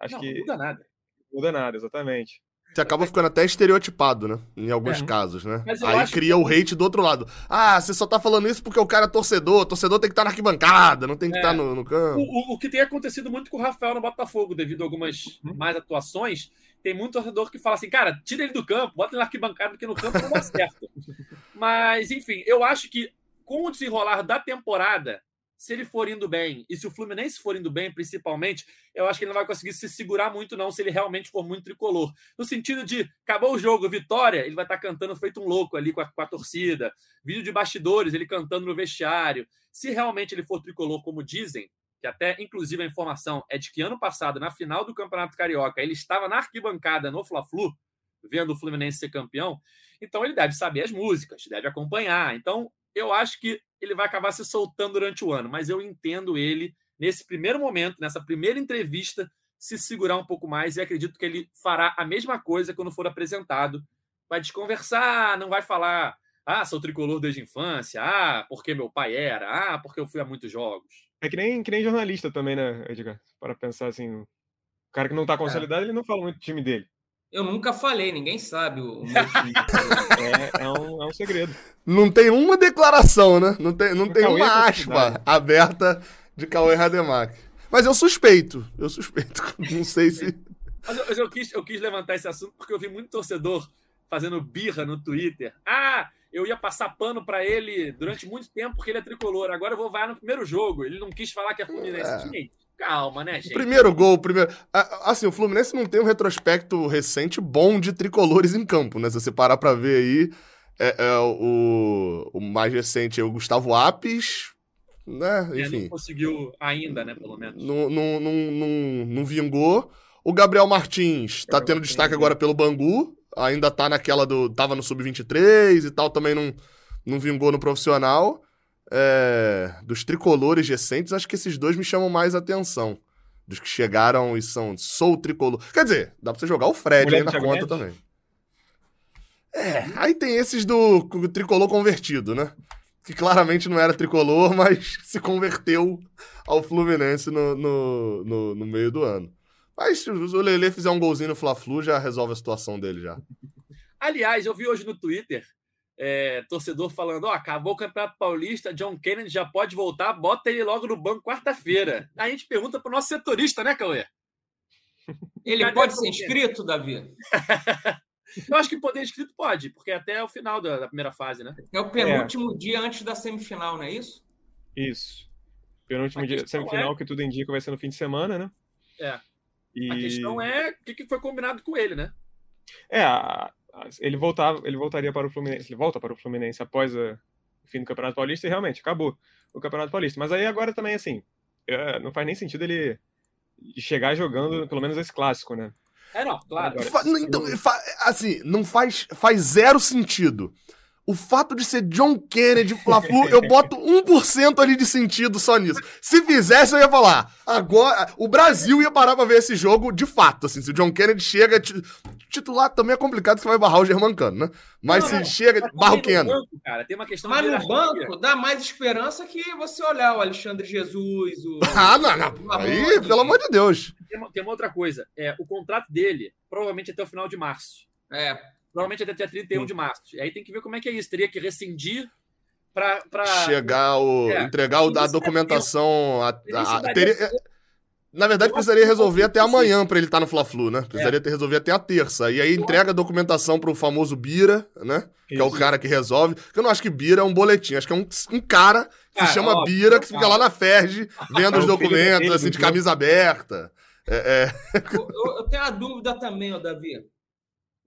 Acho não, que. Não muda nada. Muda nada, exatamente. Você acaba ficando até estereotipado, né? Em alguns é. casos, né? Aí cria que... o hate do outro lado. Ah, você só tá falando isso porque o cara é torcedor. Torcedor tem que estar tá na arquibancada, não tem que estar é. tá no, no, campo. O, o, o, que tem acontecido muito com o Rafael no Botafogo, devido a algumas uhum. mais atuações, tem muito torcedor que fala assim, cara, tira ele do campo, bota ele na arquibancada, porque no campo não dá certo. Mas, enfim, eu acho que com o desenrolar da temporada, se ele for indo bem, e se o Fluminense for indo bem, principalmente, eu acho que ele não vai conseguir se segurar muito, não, se ele realmente for muito tricolor. No sentido de, acabou o jogo, vitória, ele vai estar cantando feito um louco ali com a, com a torcida. Vídeo de bastidores, ele cantando no vestiário. Se realmente ele for tricolor, como dizem, que até, inclusive, a informação é de que ano passado, na final do Campeonato Carioca, ele estava na arquibancada no Fla-Flu, vendo o Fluminense ser campeão. Então, ele deve saber as músicas, deve acompanhar. Então, eu acho que ele vai acabar se soltando durante o ano, mas eu entendo ele nesse primeiro momento, nessa primeira entrevista, se segurar um pouco mais e acredito que ele fará a mesma coisa quando for apresentado. Vai desconversar, não vai falar, ah, sou tricolor desde a infância, ah, porque meu pai era, ah, porque eu fui a muitos jogos. É que nem, que nem jornalista também, né, Edgar? Para pensar assim, o cara que não está é. consolidado, é. ele não fala muito do time dele. Eu nunca falei, ninguém sabe o, meu time. é, é, um, é um segredo. Não tem uma declaração, né? Não tem, não tem uma aspa aberta de Cauê Rademacher. Mas eu suspeito, eu suspeito. Não sei se. Mas eu, eu, quis, eu quis levantar esse assunto porque eu vi muito torcedor fazendo birra no Twitter. Ah, eu ia passar pano para ele durante muito tempo porque ele é tricolor. Agora eu vou vai no primeiro jogo. Ele não quis falar que é Fluminense. É. Gente, Calma, né, gente? Primeiro gol, primeiro. Assim, o Fluminense não tem um retrospecto recente bom de tricolores em campo, né? Se você parar pra ver aí, é, é o, o mais recente é o Gustavo Apes, né? É, Enfim. não conseguiu ainda, né, pelo menos. Não, não, não, não, não vingou. O Gabriel Martins tá tendo destaque agora pelo Bangu, ainda tá naquela do. tava no Sub-23 e tal, também não, não vingou no profissional é, dos tricolores recentes, acho que esses dois me chamam mais atenção. Dos que chegaram e são sou tricolor. Quer dizer, dá pra você jogar o Fred aí na conta também. É, aí tem esses do, do tricolor convertido, né? Que claramente não era tricolor, mas se converteu ao Fluminense no, no, no, no meio do ano. Mas se o Lele fizer um golzinho no Fla-Flu, já resolve a situação dele já. Aliás, eu vi hoje no Twitter é, torcedor falando: ó, oh, acabou o Campeonato Paulista, John Kennedy já pode voltar, bota ele logo no banco quarta-feira. A gente pergunta para o nosso setorista, né, Cauê? Ele Cadê pode ser inscrito, Davi? Eu acho que poder inscrito pode, porque é até o final da, da primeira fase, né? É o penúltimo é. dia antes da semifinal, não é isso? Isso. Penúltimo dia semifinal, é... que tudo indica vai ser no fim de semana, né? É. E... A questão é o que foi combinado com ele, né? É, a, ele voltava, ele voltaria para o Fluminense, ele volta para o Fluminense após a, o fim do Campeonato Paulista e realmente acabou o Campeonato Paulista. Mas aí agora também assim, é, não faz nem sentido ele chegar jogando pelo menos esse clássico, né? É, não, claro. Agora, então, assim, não faz, faz zero sentido o fato de ser John Kennedy Fla-Flu, eu boto 1% ali de sentido só nisso. Se fizesse, eu ia falar. Agora, o Brasil ia parar pra ver esse jogo de fato, assim. Se o John Kennedy chega. Titular também é complicado que você vai barrar o Germancano, né? Mas não, se não, chega, barra o Keno. Cara, tem uma questão Mas no banco dá mais esperança que você olhar o Alexandre Jesus, o. ah, não, não. Aí, pelo amor de Deus. Tem uma, tem uma outra coisa. É, o contrato dele, provavelmente até o final de março. É, Provavelmente até dia 31 de março. E aí tem que ver como é que é isso. Teria que rescindir para. Chegar o. É, entregar o, a documentação. A, a, a, teria, na verdade, precisaria resolver até amanhã para ele estar tá no Fla-Flu, né? Precisaria é. resolver até a terça. E aí entrega a documentação para o famoso Bira, né? Que é o cara que resolve. Eu não acho que Bira é um boletim, acho que é um, um cara que se chama Bira, que fica lá na Ferge vendo os documentos, assim, de camisa aberta. É, é... Eu, eu, tenho a dúvida também, ó, Davi.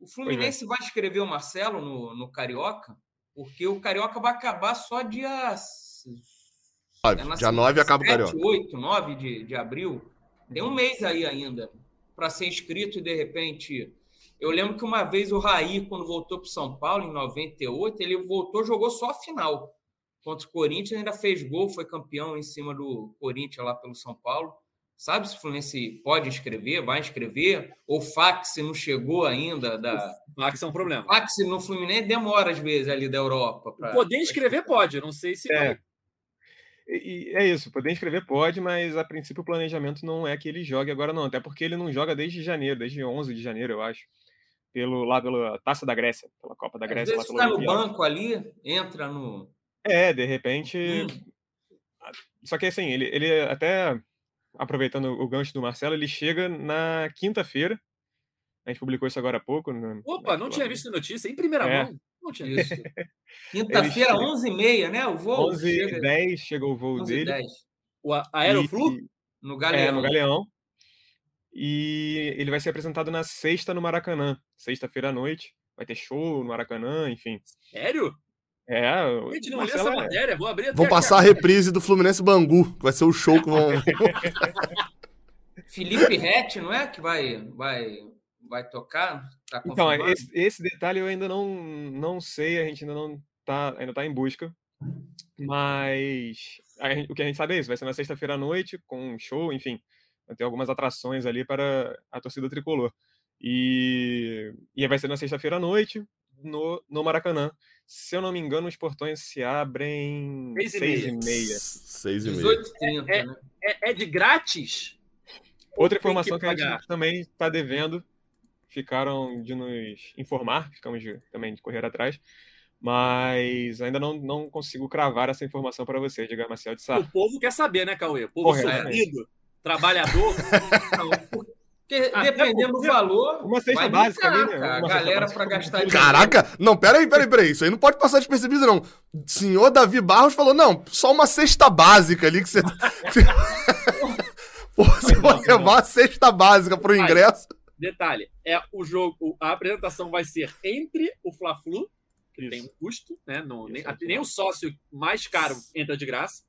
O Fluminense é. vai escrever o Marcelo no, no Carioca, porque o Carioca vai acabar só dia. É dia 9 acaba o Carioca. 8, 9 de, de abril. Tem um mês aí ainda para ser inscrito e de repente. Eu lembro que uma vez o Raí, quando voltou para São Paulo, em 98, ele voltou, jogou só a final contra o Corinthians, ainda fez gol, foi campeão em cima do Corinthians lá pelo São Paulo. Sabe se o Fluminense pode escrever, vai escrever? Ou fax não chegou ainda? Da... Fax é um problema. Fax no Fluminense demora às vezes ali da Europa. Pra... Poder escrever pode, não sei se é. E, é isso, poder escrever pode, mas a princípio o planejamento não é que ele jogue agora não, até porque ele não joga desde janeiro, desde 11 de janeiro, eu acho, pelo lá pela Taça da Grécia, pela Copa da Grécia. Às vezes lá no banco ali, entra no... É, de repente... Hum. Só que assim, ele, ele até aproveitando o gancho do Marcelo, ele chega na quinta-feira A gente publicou isso agora há pouco. No, Opa, não tinha visto a notícia em primeira é. mão. Não tinha visto. Quinta-feira, 11h30, né? O voo. 11h10 chegou o voo dele. 10. O Aeroflu? E, no Galeão. É, no Galeão. E ele vai ser apresentado na sexta no Maracanã. Sexta-feira à noite. Vai ter show no Maracanã, enfim. Sério? É. Gente, não essa é matéria. Vou abrir Vão passar a reprise do Fluminense Bangu, que vai ser o show que vão. Felipe Rett, não é? Que vai, vai, vai tocar? Tá então, esse, esse, detalhe eu ainda não, não sei, a gente ainda não tá, ainda tá em busca. Mas gente, o que a gente sabe é isso, vai ser na sexta-feira à noite, com um show, enfim, vai ter algumas atrações ali para a torcida tricolor. E, e vai ser na sexta-feira à noite, no, no Maracanã. Se eu não me engano, os portões se abrem seis, seis e meia. Seis e meia. É, é, é, é de grátis? Outra informação que, que, a gente também está devendo, ficaram de nos informar, ficamos de, também de correr atrás, mas ainda não, não consigo cravar essa informação para você, Edgar Marcel de Sá. O povo quer saber, né, Cauê? O povo sofrido, trabalhador. Porque ah, dependendo do valor. Uma cesta básica ali, né? A galera para gastar Caraca! Não, peraí, peraí, peraí. Isso aí não pode passar despercebido, não. O senhor Davi Barros falou: não, só uma cesta básica ali que você. Pô, você vai levar a cesta básica pro ingresso. Detalhe: é o jogo, a apresentação vai ser entre o Fla-Flu, que Isso. tem um custo, né? Não, nem, nem o sócio mais caro entra de graça,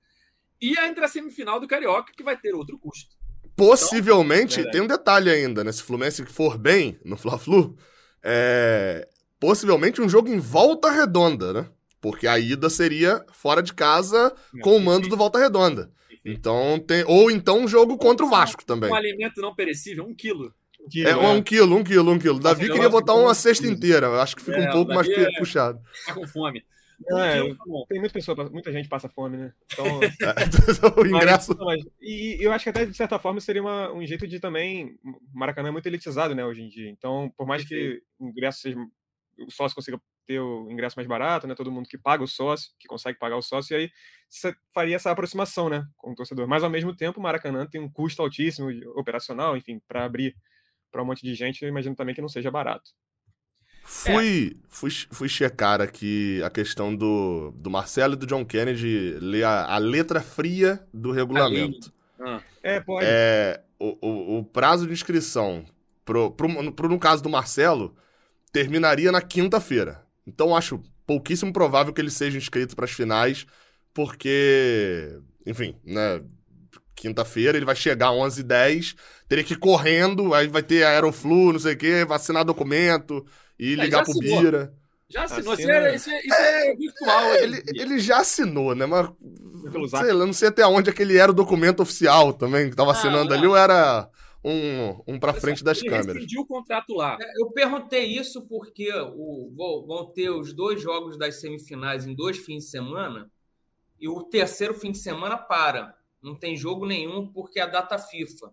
e a entre a semifinal do Carioca, que vai ter outro custo. Possivelmente, então, tem um detalhe ainda, né? Se o Fluminense for bem no Fla-Flu, é... possivelmente um jogo em volta redonda, né? Porque a ida seria fora de casa com o mando do Volta Redonda. Então tem. Ou então um jogo contra o Vasco também. Um alimento não perecível, um quilo. quilo é, um quilo, um quilo, um quilo. Davi queria botar uma cesta inteira. Eu acho que fica é, um pouco mais é... puxado. Tá com fome. É, tem muita pessoa, muita gente passa fome, né? Então, é, o ingresso. Mas, e eu acho que até de certa forma seria uma, um jeito de também. Maracanã é muito elitizado, né, hoje em dia. Então, por mais que o ingresso seja. O sócio consiga ter o ingresso mais barato, né? Todo mundo que paga o sócio, que consegue pagar o sócio, e aí você faria essa aproximação, né, com o torcedor. Mas ao mesmo tempo, o Maracanã tem um custo altíssimo operacional, enfim, para abrir para um monte de gente, eu imagino também que não seja barato. Fui, é. fui, fui checar aqui a questão do, do Marcelo e do John Kennedy ler a, a letra fria do regulamento. Ah. É, pode. É, o, o, o, prazo de inscrição, pro, pro, pro, no caso do Marcelo, terminaria na quinta-feira. Então acho pouquíssimo provável que ele seja inscrito para as finais, porque, enfim, né? Quinta-feira ele vai chegar às 11h10, teria que ir correndo, aí vai ter aeroflu, não sei o quê, vacinar documento e é, ligar pro assinou. Bira. Já assinou, Assina... isso, é, isso, é, isso é, é virtual. Ele, ele já assinou, né? Mas sei lá, não sei até onde aquele era o documento oficial também, que tava ah, assinando ali, ou era um, um para frente das ele câmeras. Ele o contrato lá. É, eu perguntei isso porque o, vão ter os dois jogos das semifinais em dois fins de semana e o terceiro fim de semana para. Não tem jogo nenhum porque é a data FIFA.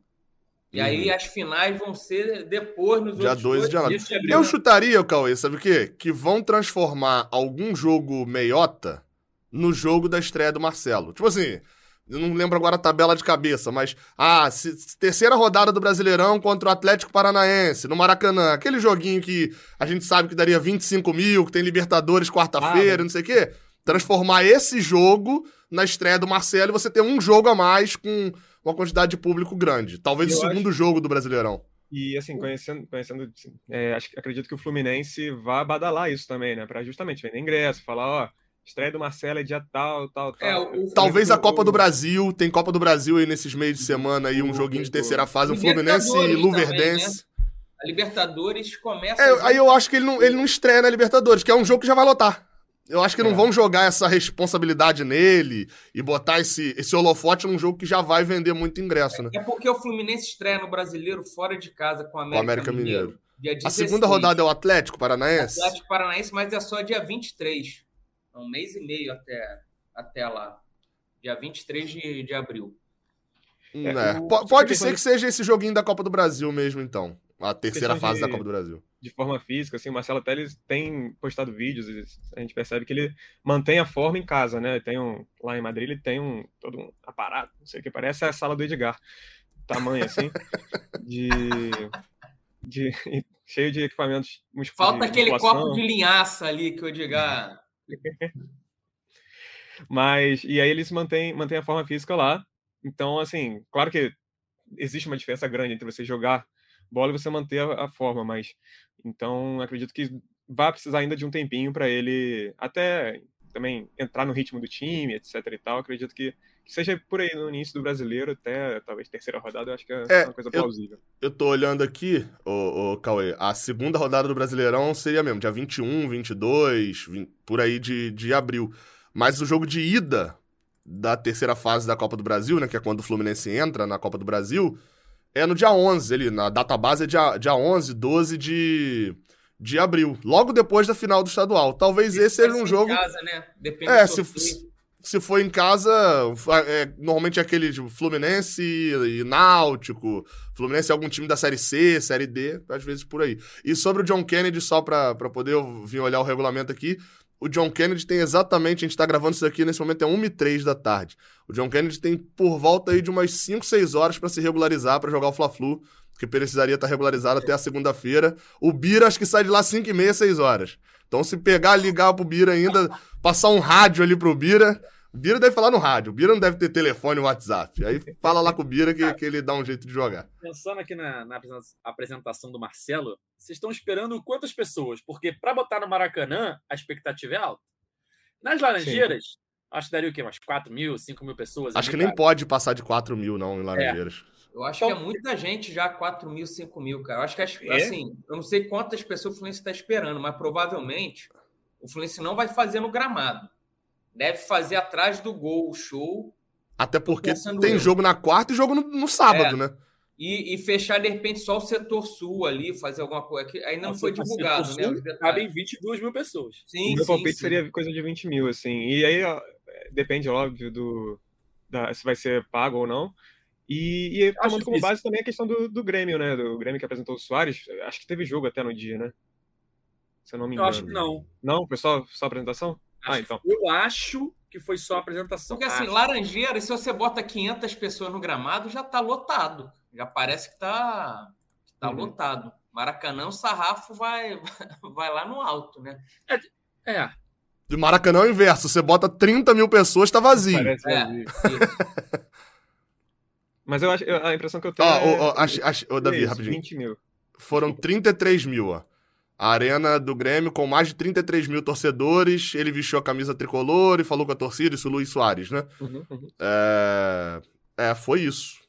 E uhum. aí as finais vão ser depois nos Dia outros 2 de janeiro. Eu chutaria, Cauê, sabe o quê? Que vão transformar algum jogo meiota no jogo da estreia do Marcelo. Tipo assim, eu não lembro agora a tabela de cabeça, mas. Ah, se, terceira rodada do Brasileirão contra o Atlético Paranaense, no Maracanã. Aquele joguinho que a gente sabe que daria 25 mil, que tem Libertadores quarta-feira, ah, não sei o quê. Transformar esse jogo na estreia do Marcelo e você ter um jogo a mais com uma quantidade de público grande. Talvez eu o segundo acho... jogo do Brasileirão. E assim, conhecendo, conhecendo é, acho, acredito que o Fluminense vai badalar isso também, né? Para justamente vender ingresso, falar, ó, estreia do Marcelo é dia tal, tal, tal. É, o, Talvez a Copa do Brasil, tem Copa do Brasil aí nesses meios de semana aí, um joguinho de terceira fase, um Fluminense e Luverdense. Né? A Libertadores começa. É, aí eu acho que ele não, ele não estreia na Libertadores, que é um jogo que já vai lotar. Eu acho que é. não vão jogar essa responsabilidade nele e botar esse, esse holofote num jogo que já vai vender muito ingresso, né? É porque o Fluminense estreia no Brasileiro fora de casa com o América, com América Mineiro. Mineiro. A segunda rodada é o Atlético Paranaense? Atlético Paranaense, mas é só dia 23. É um mês e meio até, até lá. Dia 23 de, de abril. É, é. O... Pode ser que seja esse joguinho da Copa do Brasil mesmo, então. A terceira fase de... da Copa do Brasil de forma física, assim, o Marcelo Teles tem postado vídeos e a gente percebe que ele mantém a forma em casa, né? Tem um, lá em Madrid ele tem um todo um aparato, não sei o que parece, é a sala do Edgar, tamanho assim, de, de cheio de equipamentos. Falta aquele copo de linhaça ali que eu diga. Mas, e aí eles mantêm, mantêm a forma física lá. Então, assim, claro que existe uma diferença grande entre você jogar bola e você manter a, a forma, mas então acredito que vai precisar ainda de um tempinho para ele até também entrar no ritmo do time, etc e tal. Acredito que, que, seja por aí no início do brasileiro, até talvez terceira rodada, eu acho que é, é uma coisa plausível. Eu, eu tô olhando aqui, o, Cauê, a segunda rodada do Brasileirão seria mesmo, dia 21, 22, 20, por aí de, de abril. Mas o jogo de ida da terceira fase da Copa do Brasil, né, que é quando o Fluminense entra na Copa do Brasil, é no dia 11, ali, na data base é dia, dia 11, 12 de, de abril, logo depois da final do estadual. Talvez esse seja um jogo. Casa, né? Depende é, se, se for em casa, é, normalmente é aquele tipo, Fluminense e Náutico, Fluminense é algum time da Série C, Série D, às vezes por aí. E sobre o John Kennedy, só para poder vir olhar o regulamento aqui, o John Kennedy tem exatamente, a gente está gravando isso aqui nesse momento, é 1 e 3 da tarde. O John Kennedy tem por volta aí de umas 5, 6 horas para se regularizar para jogar o Fla-Flu, que precisaria estar tá regularizado até a segunda-feira. O Bira acho que sai de lá 5 e meia, 6 horas. Então se pegar, ligar pro Bira ainda, passar um rádio ali pro Bira, Bira deve falar no rádio. O Bira não deve ter telefone ou WhatsApp. Aí fala lá com o Bira que, que ele dá um jeito de jogar. Pensando aqui na, na apresentação do Marcelo, vocês estão esperando quantas pessoas? Porque para botar no Maracanã, a expectativa é alta. Nas Laranjeiras, Sim. acho que daria o quê? Umas 4 mil, 5 mil pessoas? Acho que nem pode passar de 4 mil, não, em Laranjeiras. É. Eu acho então, que é muita gente já, 4 mil, 5 mil, cara. Eu acho que, é? assim, eu não sei quantas pessoas o Fluminense está esperando, mas provavelmente o Fluminense não vai fazer no gramado deve fazer atrás do gol o show. Até porque tem eu. jogo na quarta e jogo no, no sábado, é. né? E, e, fechar, de repente, só o setor sul ali, fazer alguma coisa. Que ainda não foi divulgado, né? Cabem 22 mil pessoas. Sim, o meu palpite seria coisa de 20 mil, assim. E aí, ó, depende, óbvio, do da, se vai ser pago ou não. E, e tomando como base também a questão do, do Grêmio, né? Do Grêmio que apresentou o Soares. Acho que teve jogo até no dia, né? Se eu não me engano. Eu acho que não. Não? Foi só, só apresentação? Ah, então. Eu acho que foi só a apresentação. Porque assim, acho. Laranjeira, se você bota 500 pessoas no gramado, já tá lotado. Já parece que tá, que tá uhum. lotado. Maracanã, o sarrafo vai, vai lá no alto, né? É. é. De Maracanã é o inverso. Você bota 30 mil pessoas, tá vazio. Parece é, vazio. Mas eu acho, a impressão que eu tenho. Ó, é... oh, oh, oh, Davi, isso, rapidinho. 20 mil. Foram 33 mil, ó. A arena do Grêmio com mais de 33 mil torcedores. Ele vestiu a camisa tricolor e falou com a torcida, isso Luiz Soares, né? Uhum, uhum. É... é, foi isso.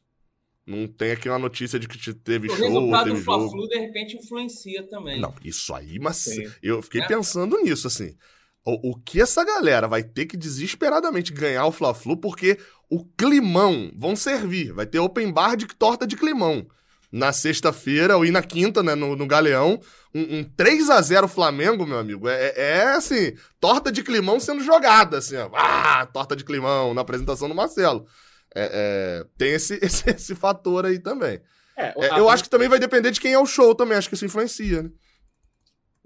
Não tem aqui uma notícia de que teve o show. O resultado teve do Fla-Flu, de repente, influencia também. Não, isso aí, mas Sim. eu fiquei é. pensando nisso, assim. O, o, que essa galera vai ter que desesperadamente ganhar o Fla-Flu, porque o climão vão servir. Vai ter open bar de torta de climão na sexta-feira, ou ir na quinta, né, no, no Galeão. Um, um 3 a 0 Flamengo, meu amigo, é, é, é, assim, torta de climão sendo jogada, assim, ó. Ah, torta de climão na apresentação do Marcelo. É, é tem esse, esse, esse, fator aí também. É, é eu acho que também vai depender de quem é o show também, acho que isso influencia, né?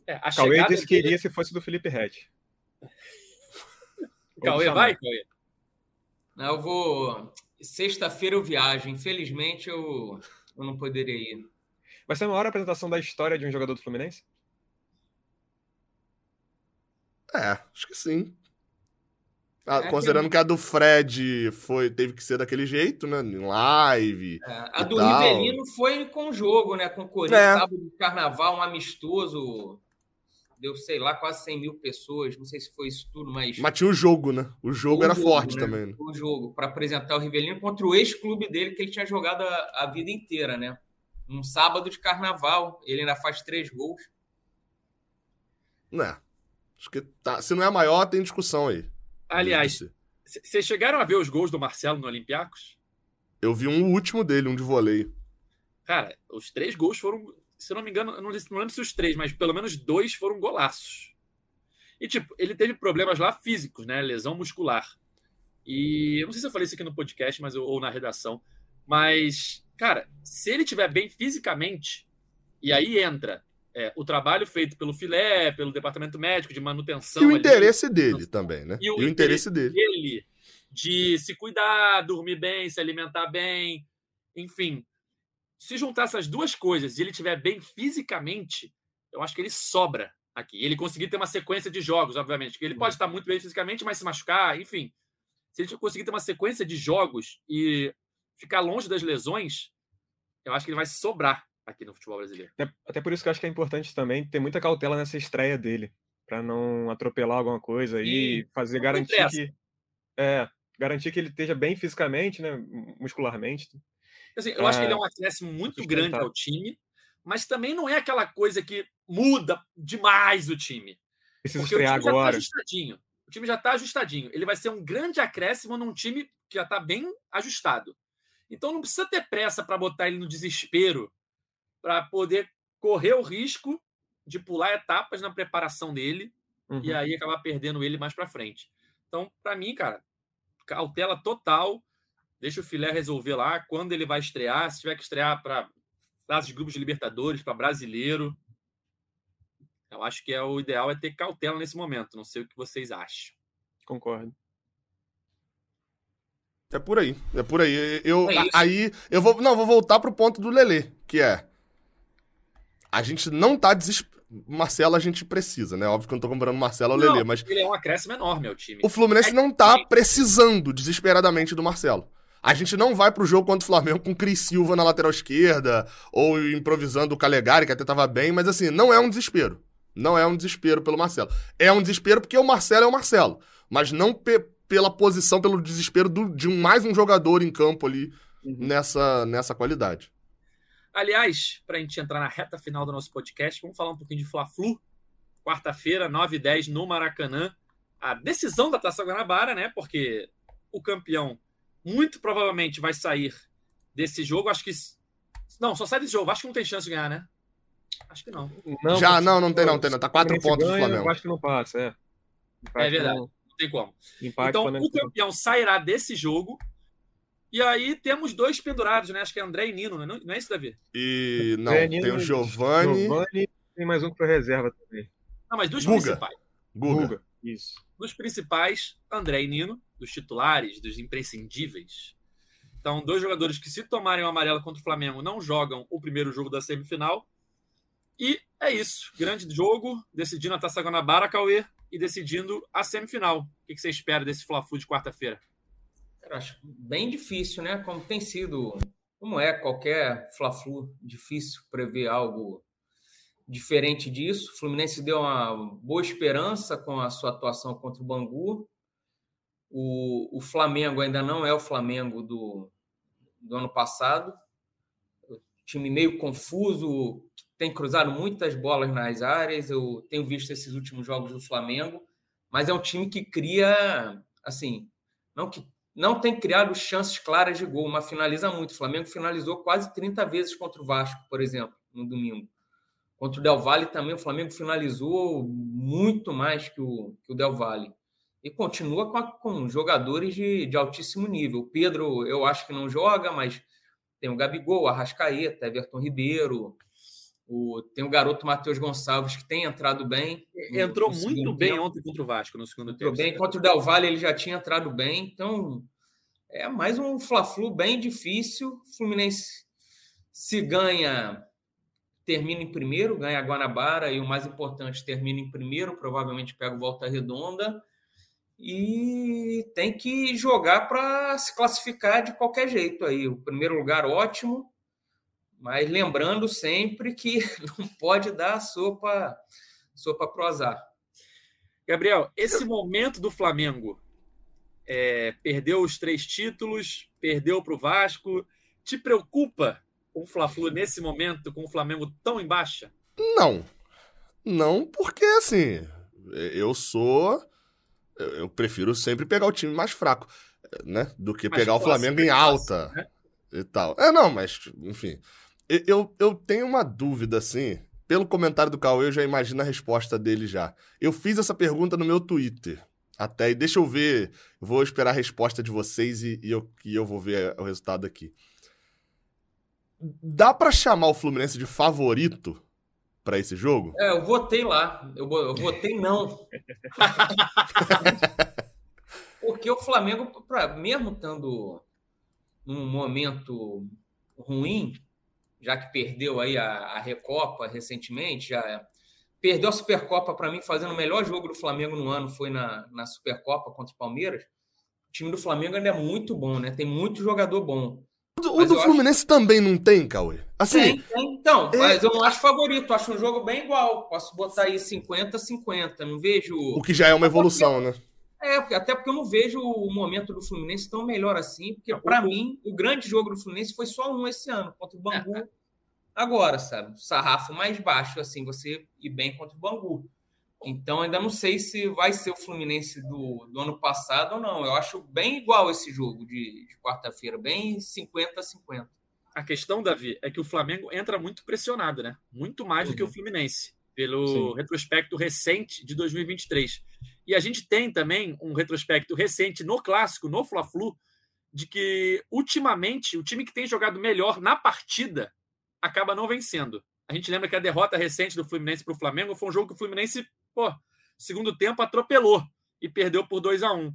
É, a Cauê disse que iria se fosse do Felipe Red. Cauê, vai, Cauê? Eu vou. Sexta-feira eu viajo. Infelizmente eu eu não poderia ir. Vai ser a maior apresentação da história de um jogador do Fluminense? É, acho que sim. Ah, é considerando que... que... a do Fred foi, teve que ser daquele jeito, né? Em live. É, a do tal. Rivelino foi com jogo, né? Com o Corinthians, é. sábado de carnaval, um amistoso. Deu, sei lá, quase 100 mil pessoas. Não sei se foi isso tudo, mas. Mas tinha o jogo, né? O jogo o era jogo, forte né? também. Né? O jogo, para apresentar o Rivelino contra o ex-clube dele, que ele tinha jogado a, a vida inteira, né? Um sábado de carnaval. Ele ainda faz três gols. Né. Acho que tá. Se não é maior, tem discussão aí. Aliás, vocês chegaram a ver os gols do Marcelo no Olympiacos? Eu vi um último dele, um de voleio. Cara, os três gols foram se eu não me engano, eu não, não lembro se os três, mas pelo menos dois foram golaços. E, tipo, ele teve problemas lá físicos, né? Lesão muscular. E eu não sei se eu falei isso aqui no podcast, mas ou na redação. Mas, cara, se ele estiver bem fisicamente, e aí entra é, o trabalho feito pelo filé, pelo departamento médico de manutenção. E o ali, interesse dele também, né? E o, e o interesse, interesse dele. dele de se cuidar, dormir bem, se alimentar bem, enfim se juntar essas duas coisas e ele estiver bem fisicamente, eu acho que ele sobra aqui. Ele conseguir ter uma sequência de jogos, obviamente. Ele pode estar muito bem fisicamente, mas se machucar, enfim. Se ele conseguir ter uma sequência de jogos e ficar longe das lesões, eu acho que ele vai sobrar aqui no futebol brasileiro. Até, até por isso que eu acho que é importante também ter muita cautela nessa estreia dele, para não atropelar alguma coisa e, e fazer garantir que é, garantir que ele esteja bem fisicamente, né, muscularmente. Assim, eu acho que ele é um acréscimo muito grande ao time, mas também não é aquela coisa que muda demais o time. Precisa estrear tá agora. Tá ajustadinho. O time já está ajustadinho. Ele vai ser um grande acréscimo num time que já está bem ajustado. Então não precisa ter pressa para botar ele no desespero, para poder correr o risco de pular etapas na preparação dele uhum. e aí acabar perdendo ele mais para frente. Então, para mim, cara, cautela total. Deixa o filé resolver lá quando ele vai estrear. Se tiver que estrear para fase de grupos de Libertadores, para brasileiro. Eu acho que é o ideal é ter cautela nesse momento. Não sei o que vocês acham. Concordo. É por aí, é por aí. Eu, é aí eu vou, não, vou voltar pro ponto do Lelê, que é a gente não tá desesperado. Marcelo a gente precisa, né? Óbvio que eu não tô comparando Marcelo ao Lelê, mas. Ele é um acréscimo enorme ao time. O Fluminense é, não tá precisando desesperadamente do Marcelo. A gente não vai pro jogo contra o Flamengo com o Cris Silva na lateral esquerda, ou improvisando o Calegari, que até tava bem, mas assim, não é um desespero. Não é um desespero pelo Marcelo. É um desespero porque o Marcelo é o Marcelo, mas não pe pela posição, pelo desespero do, de mais um jogador em campo ali uhum. nessa, nessa qualidade. Aliás, para a gente entrar na reta final do nosso podcast, vamos falar um pouquinho de Fla-Flu. Quarta-feira, 9 e 10 no Maracanã. A decisão da Taça Guanabara, né? Porque o campeão muito provavelmente vai sair desse jogo. Acho que. Não, só sai desse jogo. Acho que não tem chance de ganhar, né? Acho que não. não Já, não, não tem, não tem. Não. Tá quatro pontos ganha, do Flamengo. Acho que não passa, é. Empate é verdade. Não, não tem como. Empate, então, o campeão sairá desse jogo e aí temos dois pendurados, né? Acho que é André e Nino, não, não é isso, Davi? E não, é, tem o Giovanni. Giovanni tem mais um que foi reserva também. Não, mas dos Guga. principais. Guga. Guga. Isso. Dos principais, André e Nino, dos titulares, dos imprescindíveis. Então, dois jogadores que, se tomarem o amarelo contra o Flamengo, não jogam o primeiro jogo da semifinal. E é isso. Grande jogo, decidindo a Taça Guanabara, Cauê, e decidindo a semifinal. O que você espera desse Fla-Flu de quarta-feira? acho bem difícil, né? Como tem sido, como é qualquer Fla-Flu, difícil prever algo diferente disso. O Fluminense deu uma boa esperança com a sua atuação contra o Bangu. O, o Flamengo ainda não é o Flamengo do, do ano passado. O time meio confuso, tem cruzado muitas bolas nas áreas. Eu tenho visto esses últimos jogos do Flamengo, mas é um time que cria, assim, não que não tem criado chances claras de gol, mas finaliza muito. O Flamengo finalizou quase 30 vezes contra o Vasco, por exemplo, no domingo. Contra o Del Valle também, o Flamengo finalizou muito mais que o, que o Del Valle. E continua com, a, com jogadores de, de altíssimo nível. O Pedro, eu acho que não joga, mas tem o Gabigol, a Rascaeta, Everton Ribeiro, o, tem o garoto Matheus Gonçalves, que tem entrado bem. Entrou no, no muito bem tempo. ontem contra o Vasco no segundo Entrou tempo. Bem. Contra o Del Valle ele já tinha entrado bem. Então, é mais um Fla-Flu bem difícil. Fluminense se ganha, termina em primeiro, ganha a Guanabara e o mais importante, termina em primeiro, provavelmente pega o Volta Redonda. E tem que jogar para se classificar de qualquer jeito aí. O primeiro lugar ótimo, mas lembrando sempre que não pode dar sopa, sopa pro azar. Gabriel, esse momento do Flamengo é, perdeu os três títulos, perdeu para o Vasco. Te preocupa o Fla-Flu nesse momento com o Flamengo tão em baixa? Não. Não, porque assim, eu sou. Eu prefiro sempre pegar o time mais fraco, né? Do que pegar o Flamengo em alta né? e tal. É, não, mas, enfim. Eu, eu tenho uma dúvida, assim. Pelo comentário do Cauê, eu já imagino a resposta dele já. Eu fiz essa pergunta no meu Twitter. Até, e deixa eu ver. vou esperar a resposta de vocês e, e, eu, e eu vou ver o resultado aqui. Dá para chamar o Fluminense de favorito para esse jogo? É, eu votei lá. Eu, eu votei não. Porque o Flamengo, pra, mesmo estando num momento ruim, já que perdeu aí a, a Recopa recentemente, já perdeu a Supercopa para mim, fazendo o melhor jogo do Flamengo no ano foi na, na Supercopa contra o Palmeiras. O time do Flamengo ainda é muito bom, né? Tem muito jogador bom. O do Fluminense acho... também não tem, Cauê? Assim, tem, tem. Então, é... mas eu não acho favorito. Acho um jogo bem igual. Posso botar aí 50-50. Não vejo. O que já é uma evolução, né? É, até porque eu não vejo o momento do Fluminense tão melhor assim, porque para mim o grande jogo do Fluminense foi só um esse ano, contra o Bangu. É. Agora, sabe? Sarrafo mais baixo, assim, você ir bem contra o Bangu. Então, ainda não sei se vai ser o Fluminense do, do ano passado ou não. Eu acho bem igual esse jogo de, de quarta-feira, bem 50 a 50. A questão, Davi, é que o Flamengo entra muito pressionado, né? Muito mais uhum. do que o uhum. Fluminense, pelo Sim. retrospecto recente de 2023. E a gente tem também um retrospecto recente no clássico, no Fla-Flu, de que ultimamente o time que tem jogado melhor na partida acaba não vencendo. A gente lembra que a derrota recente do Fluminense para o Flamengo foi um jogo que o Fluminense, pô, segundo tempo atropelou e perdeu por 2 a 1 um.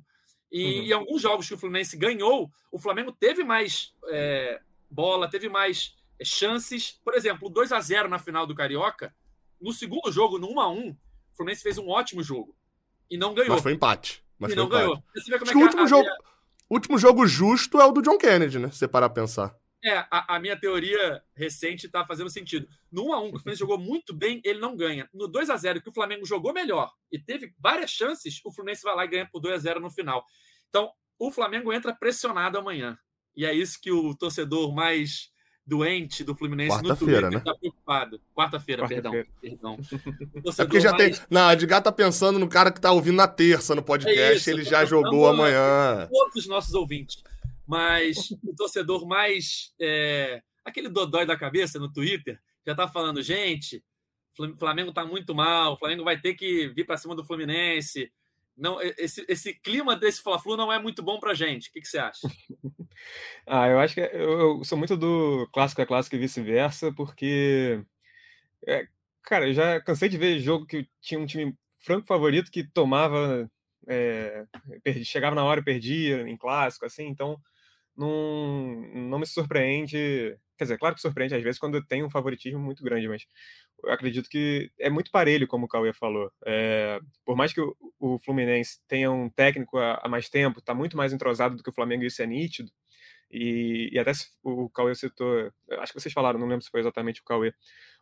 E uhum. em alguns jogos que o Fluminense ganhou, o Flamengo teve mais é, bola, teve mais é, chances. Por exemplo, 2 a 0 na final do Carioca. No segundo jogo, no 1 a 1 o Fluminense fez um ótimo jogo. E não ganhou. Mas foi empate. Mas e foi não empate. ganhou. Acho é que o último, a, jogo, último jogo justo é o do John Kennedy, né? Se você parar a pensar. É, a, a, minha teoria recente está fazendo sentido. No 1x1, que o Fluminense jogou muito bem, ele não ganha. No 2x0, que o Flamengo jogou melhor e teve várias chances, o Fluminense vai lá e ganha por 2x0 no final. Então, o Flamengo entra pressionado amanhã. E é isso que o torcedor mais doente do Fluminense no Twitter né? está preocupado. Quarta-feira, Quarta perdão. perdão. É porque já mais... tem. Não, a Edgar tá pensando no cara que tá ouvindo na terça no podcast, é isso, ele já jogou amanhã. Todos os nossos ouvintes mas o torcedor mais. É, aquele dodói da cabeça no Twitter já está falando, gente, Flamengo está muito mal, o Flamengo vai ter que vir para cima do Fluminense. Não, esse, esse clima desse Fla-Flu não é muito bom para gente. O que, que você acha? ah, eu acho que eu, eu, sou muito do clássico a clássico e vice-versa, porque, é, cara, eu já cansei de ver jogo que tinha um time franco favorito que tomava, é, perdi, chegava na hora e perdia em clássico, assim, então não, não me surpreende. Quer dizer, claro que surpreende às vezes quando tem um favoritismo muito grande, mas acredito que é muito parelho, como o Cauê falou. É, por mais que o, o, Fluminense tenha um técnico há, mais tempo, está muito mais entrosado do que o Flamengo, isso é nítido. E, e até o Cauê citou, acho que vocês falaram, não lembro se foi exatamente o Cauê,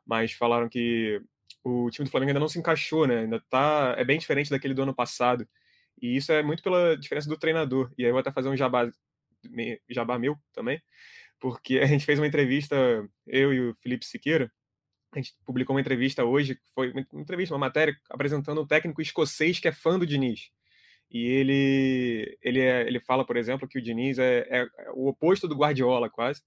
mas falaram que o time do Flamengo ainda não se encaixou, né? Ainda tá, é bem diferente daquele do ano passado. E isso é muito pela diferença do treinador. E aí eu vou até fazer um jabá jabá meu também, porque a gente fez uma entrevista, eu e o Felipe Siqueira, a gente publicou uma entrevista hoje, foi uma entrevista, uma matéria apresentando um técnico escocês que é fã do Diniz. E ele, ele, é, ele fala, por exemplo, que o Diniz é, é, o oposto do Guardiola, quase.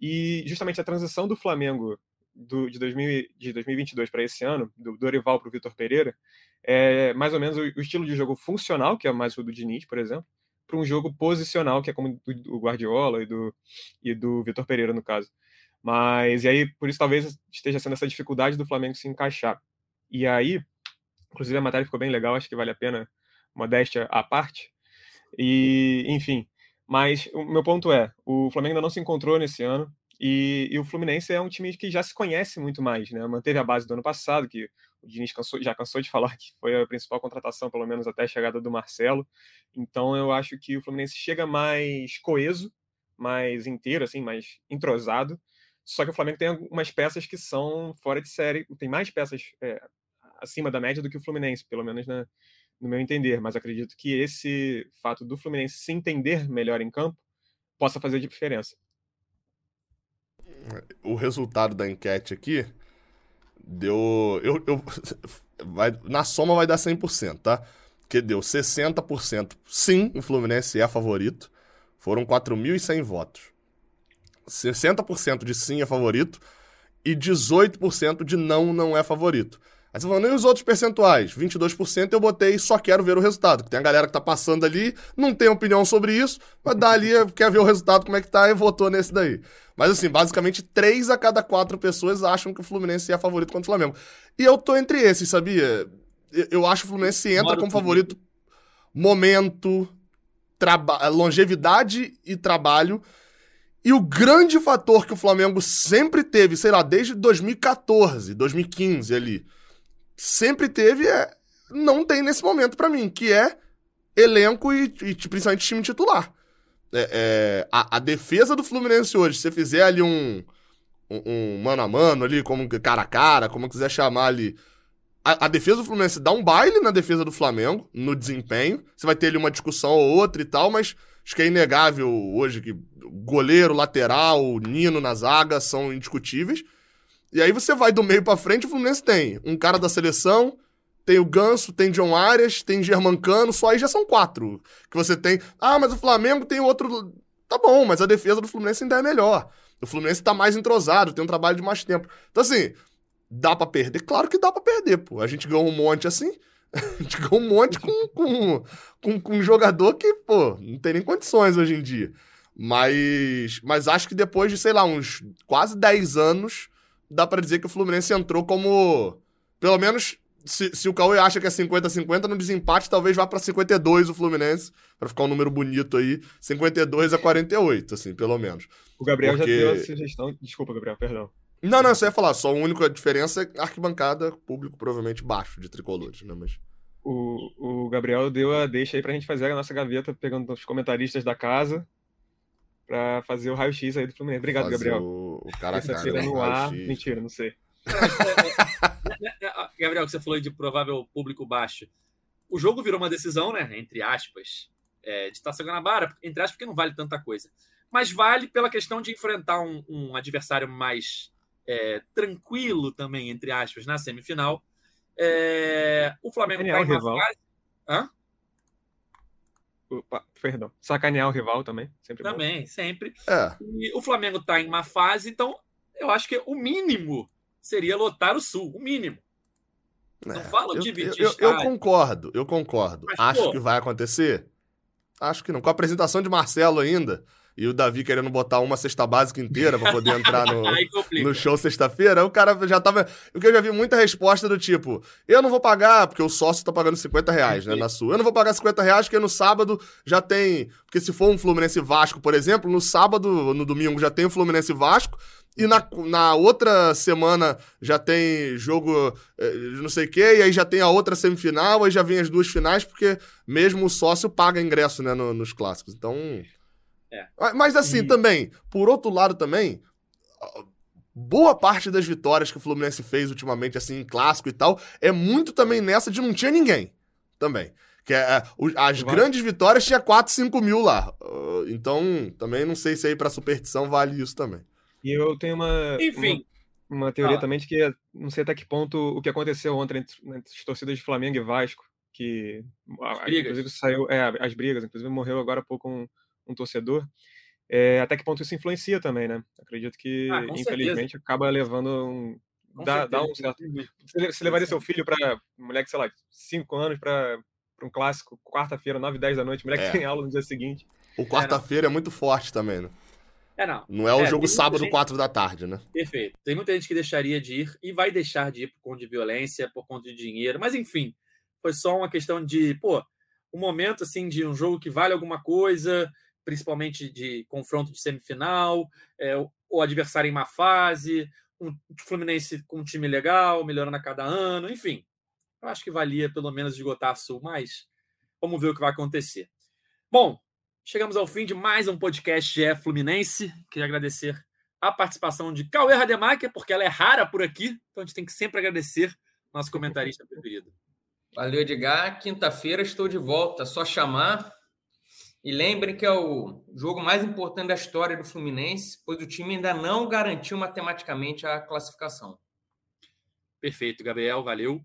E justamente a transição do Flamengo do, de, 2000, de 2022 para esse ano, do Dorival para o Vitor Pereira, é mais ou menos o, o, estilo de jogo funcional, que é mais o do Diniz, por exemplo, para um jogo posicional, que é como do Guardiola e do, e do Vitor Pereira, no caso. Mas, e aí, por isso talvez esteja sendo essa dificuldade do Flamengo se encaixar. E aí, inclusive a matéria ficou bem legal, acho que vale a pena modéstia à parte. E, enfim, mas o meu ponto é, o Flamengo ainda não se encontrou nesse ano, e, e, o Fluminense é um time que já se conhece muito mais, né? Manteve a base do ano passado, que o Diniz cansou, já cansou de falar que foi a principal contratação, pelo menos até a chegada do Marcelo. Então eu acho que o Fluminense chega mais coeso, mais inteiro, assim, mais entrosado. Só que o Flamengo tem algumas peças que são fora de série, tem mais peças é, acima da média do que o Fluminense, pelo menos na, no meu entender. Mas acredito que esse fato do Fluminense se entender melhor em campo possa fazer diferença. O resultado da enquete aqui Deu. Eu, eu, vai, na soma vai dar 100%, tá? Que deu 60% sim, o Fluminense é favorito. Foram 4.100 votos. 60% de sim é favorito e 18% de não não é favorito. Aí você falando, e os outros percentuais? 22% eu botei só quero ver o resultado. Tem a galera que tá passando ali, não tem opinião sobre isso, mas dá ali, quer ver o resultado, como é que tá, e votou nesse daí. Mas assim, basicamente, três a cada quatro pessoas acham que o Fluminense é favorito contra o Flamengo. E eu tô entre esses, sabia? Eu acho que o Fluminense entra como favorito momento, longevidade e trabalho. E o grande fator que o Flamengo sempre teve, sei lá, desde 2014, 2015 ali, sempre teve é não tem nesse momento para mim, que é elenco e, e principalmente time titular. É, é, a, a, defesa do Fluminense hoje, se você fizer ali um, um, um, mano a mano ali, como cara a cara, como quiser chamar ali, a, a, defesa do Fluminense dá um baile na defesa do Flamengo, no desempenho. Você vai ter ali uma discussão ou outra e tal, mas acho que é inegável hoje que goleiro, lateral, Nino na zaga são indiscutíveis. E aí você vai do meio para frente, o Fluminense tem um cara da seleção, tem o Ganso, tem John Arias, tem Germancano, só aí já são quatro que você tem. Ah, mas o Flamengo tem outro. Tá bom, mas a defesa do Fluminense ainda é melhor. O Fluminense tá mais entrosado, tem um trabalho de mais tempo. Então, assim, dá para perder? Claro que dá para perder, pô. A gente ganhou um monte assim. A gente ganhou um monte com, com, com, com um jogador que, pô, não tem nem condições hoje em dia. Mas, mas acho que depois de, sei lá, uns quase 10 anos, dá para dizer que o Fluminense entrou como. Pelo menos, se, se o Cauê acha que é 50-50, no desempate talvez vá para 52 o Fluminense, para ficar um número bonito aí. 52 a 48, assim, pelo menos. O Gabriel Porque... já deu a sugestão. Desculpa, Gabriel, perdão. Não, não, você ia falar, só a única diferença é arquibancada, público provavelmente baixo de tricolores, né? Mas. O, o Gabriel deu a deixa aí pra gente fazer a nossa gaveta, pegando os comentaristas da casa para fazer o raio-x aí do Fluminense. Obrigado, fazer Gabriel. O, o cara Terça-feira no ar. Mentira, não sei. Gabriel, que você falou de provável público baixo. O jogo virou uma decisão, né? Entre aspas, é, de Taça Guanabara, entre aspas, porque não vale tanta coisa. Mas vale pela questão de enfrentar um, um adversário mais é, tranquilo também, entre aspas, na semifinal. É, o Flamengo está em uma rival. fase. Hã? Opa, perdão, sacanear o rival também. Sempre também, bom. sempre. É. E o Flamengo está em uma fase, então eu acho que o mínimo seria lotar o Sul, o mínimo. É, Não fala de eu, eu, eu, concordo, eu concordo. Mas, acho pô, que vai acontecer? Acho que não. Com a apresentação de Marcelo ainda, e o Davi querendo botar uma cesta básica inteira para poder entrar no, no show sexta-feira, o cara já tava. O que eu já vi muita resposta do tipo: eu não vou pagar, porque o sócio tá pagando 50 reais, né, na sua. Eu não vou pagar 50 reais, porque no sábado já tem. Porque se for um Fluminense Vasco, por exemplo, no sábado, no domingo já tem o Fluminense Vasco. E na, na outra semana já tem jogo eh, não sei o quê, e aí já tem a outra semifinal, aí já vem as duas finais, porque mesmo o sócio paga ingresso né, no, nos clássicos. Então, é. Mas assim, e... também, por outro lado também, boa parte das vitórias que o Fluminense fez ultimamente, assim, em clássico e tal, é muito também nessa de não tinha ninguém. Também. Que é, é as Vai. grandes vitórias tinha 4, 5 mil lá. Uh, então, também não sei se aí pra superstição vale isso também. E eu tenho uma. Enfim. Uma, uma teoria também de que não sei até que ponto o que aconteceu ontem entre, entre as torcidas de Flamengo e Vasco, que inclusive saiu. É, as brigas, inclusive morreu agora há pouco um um torcedor, é, até que ponto isso influencia também, né? Acredito que, ah, infelizmente, certeza. acaba levando um. Dá, dá, um certo. Você, você levaria seu filho para moleque, sei lá, 5 anos para um clássico, quarta-feira, 9, 10 da noite, moleque é. tem aula no dia seguinte. O quarta-feira é, é, muito forte também, né? É, não. Não é o é, jogo sábado, gente... 4 da tarde, né? Perfeito. Tem muita gente que deixaria de ir e vai deixar de ir por conta de violência, por conta de dinheiro, mas enfim, foi só uma questão de, pô, um momento assim de um jogo que vale alguma coisa, principalmente de confronto de semifinal, é, o adversário em má fase, um Fluminense com um time legal, melhorando a cada ano, enfim. Eu acho que valia pelo menos esgotar a Sul, mas vamos ver o que vai acontecer. Bom, chegamos ao fim de mais um podcast GE Fluminense. Queria agradecer a participação de Cauê Rademacher, porque ela é rara por aqui, então a gente tem que sempre agradecer nosso comentarista preferido. Valeu, Edgar. Quinta-feira estou de volta. Só chamar e lembrem que é o jogo mais importante da história do Fluminense, pois o time ainda não garantiu matematicamente a classificação. Perfeito, Gabriel, valeu.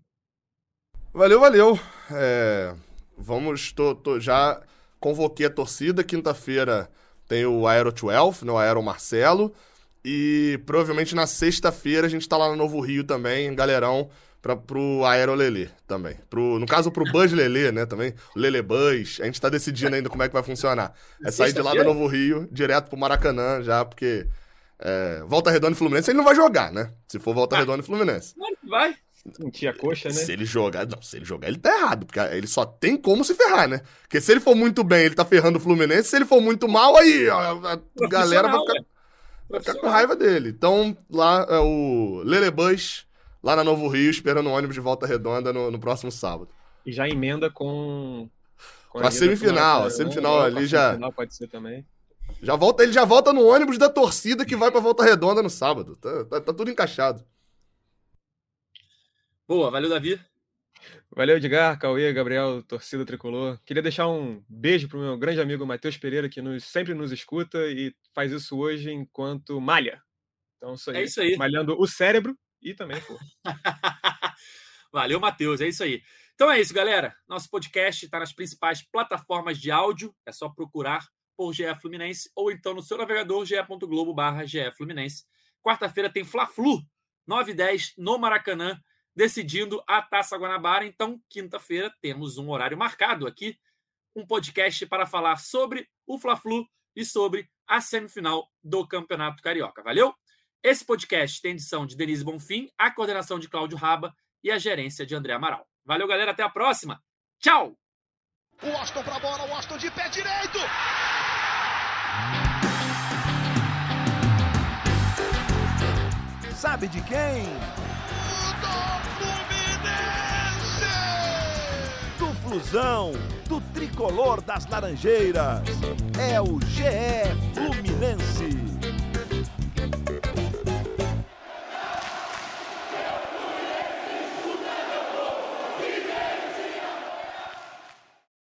Valeu, valeu. É, vamos, tô, tô, já convoquei a torcida. Quinta-feira tem o Aero 12, né, o Aero Marcelo. E provavelmente na sexta-feira a gente tá lá no Novo Rio também, galerão pra, pro Aerolele também. Pro, no caso, pro Buzz Lele, né, também. O Lele Buzz. A gente tá decidindo ainda como é que vai funcionar. É sair de lá do Novo Rio, direto pro Maracanã, já, porque... É, Volta Redonda e Fluminense ele não vai jogar, né? Se for Volta ah, Redonda e Fluminense. Vai. Sentir a coxa, né? Se ele jogar, não, se ele jogar, ele tá errado, porque ele só tem como se ferrar, né? Porque se ele for muito bem, ele tá ferrando o Fluminense, se ele for muito mal, aí ó, a galera vai ficar, vai ficar com raiva dele. Então, lá é o Lelebus, lá na Novo Rio, esperando o ônibus de volta redonda no, no próximo sábado. E já emenda com. Com a, a semifinal. A semifinal ali já. Semifinal pode ser também. Já volta, ele já volta no ônibus da torcida que vai pra volta redonda no sábado. Tá, tá, tá tudo encaixado. Boa, valeu, Davi. Valeu, Edgar, Cauê, Gabriel, torcida tricolor. Queria deixar um beijo pro meu grande amigo Matheus Pereira, que nos, sempre nos escuta e faz isso hoje enquanto malha. Então, isso aí. É isso aí. Malhando o cérebro e também pô. Valeu, Matheus. É isso aí. Então é isso, galera. Nosso podcast está nas principais plataformas de áudio. É só procurar por GE Fluminense ou então no seu navegador ge.globo barra Fluminense. Quarta-feira tem Fla-Flu, 9 e 10 no Maracanã, decidindo a Taça Guanabara. Então, quinta-feira temos um horário marcado aqui, um podcast para falar sobre o Fla-Flu e sobre a semifinal do Campeonato Carioca. Valeu? Esse podcast tem edição de Denise Bonfim, a coordenação de Cláudio Raba e a gerência de André Amaral. Valeu, galera. Até a próxima. Tchau! O Washington pra bola, o Washington de pé direito! Sabe de quem? Do Fluminense! Do Flusão, do tricolor das Laranjeiras. É o GE Fluminense.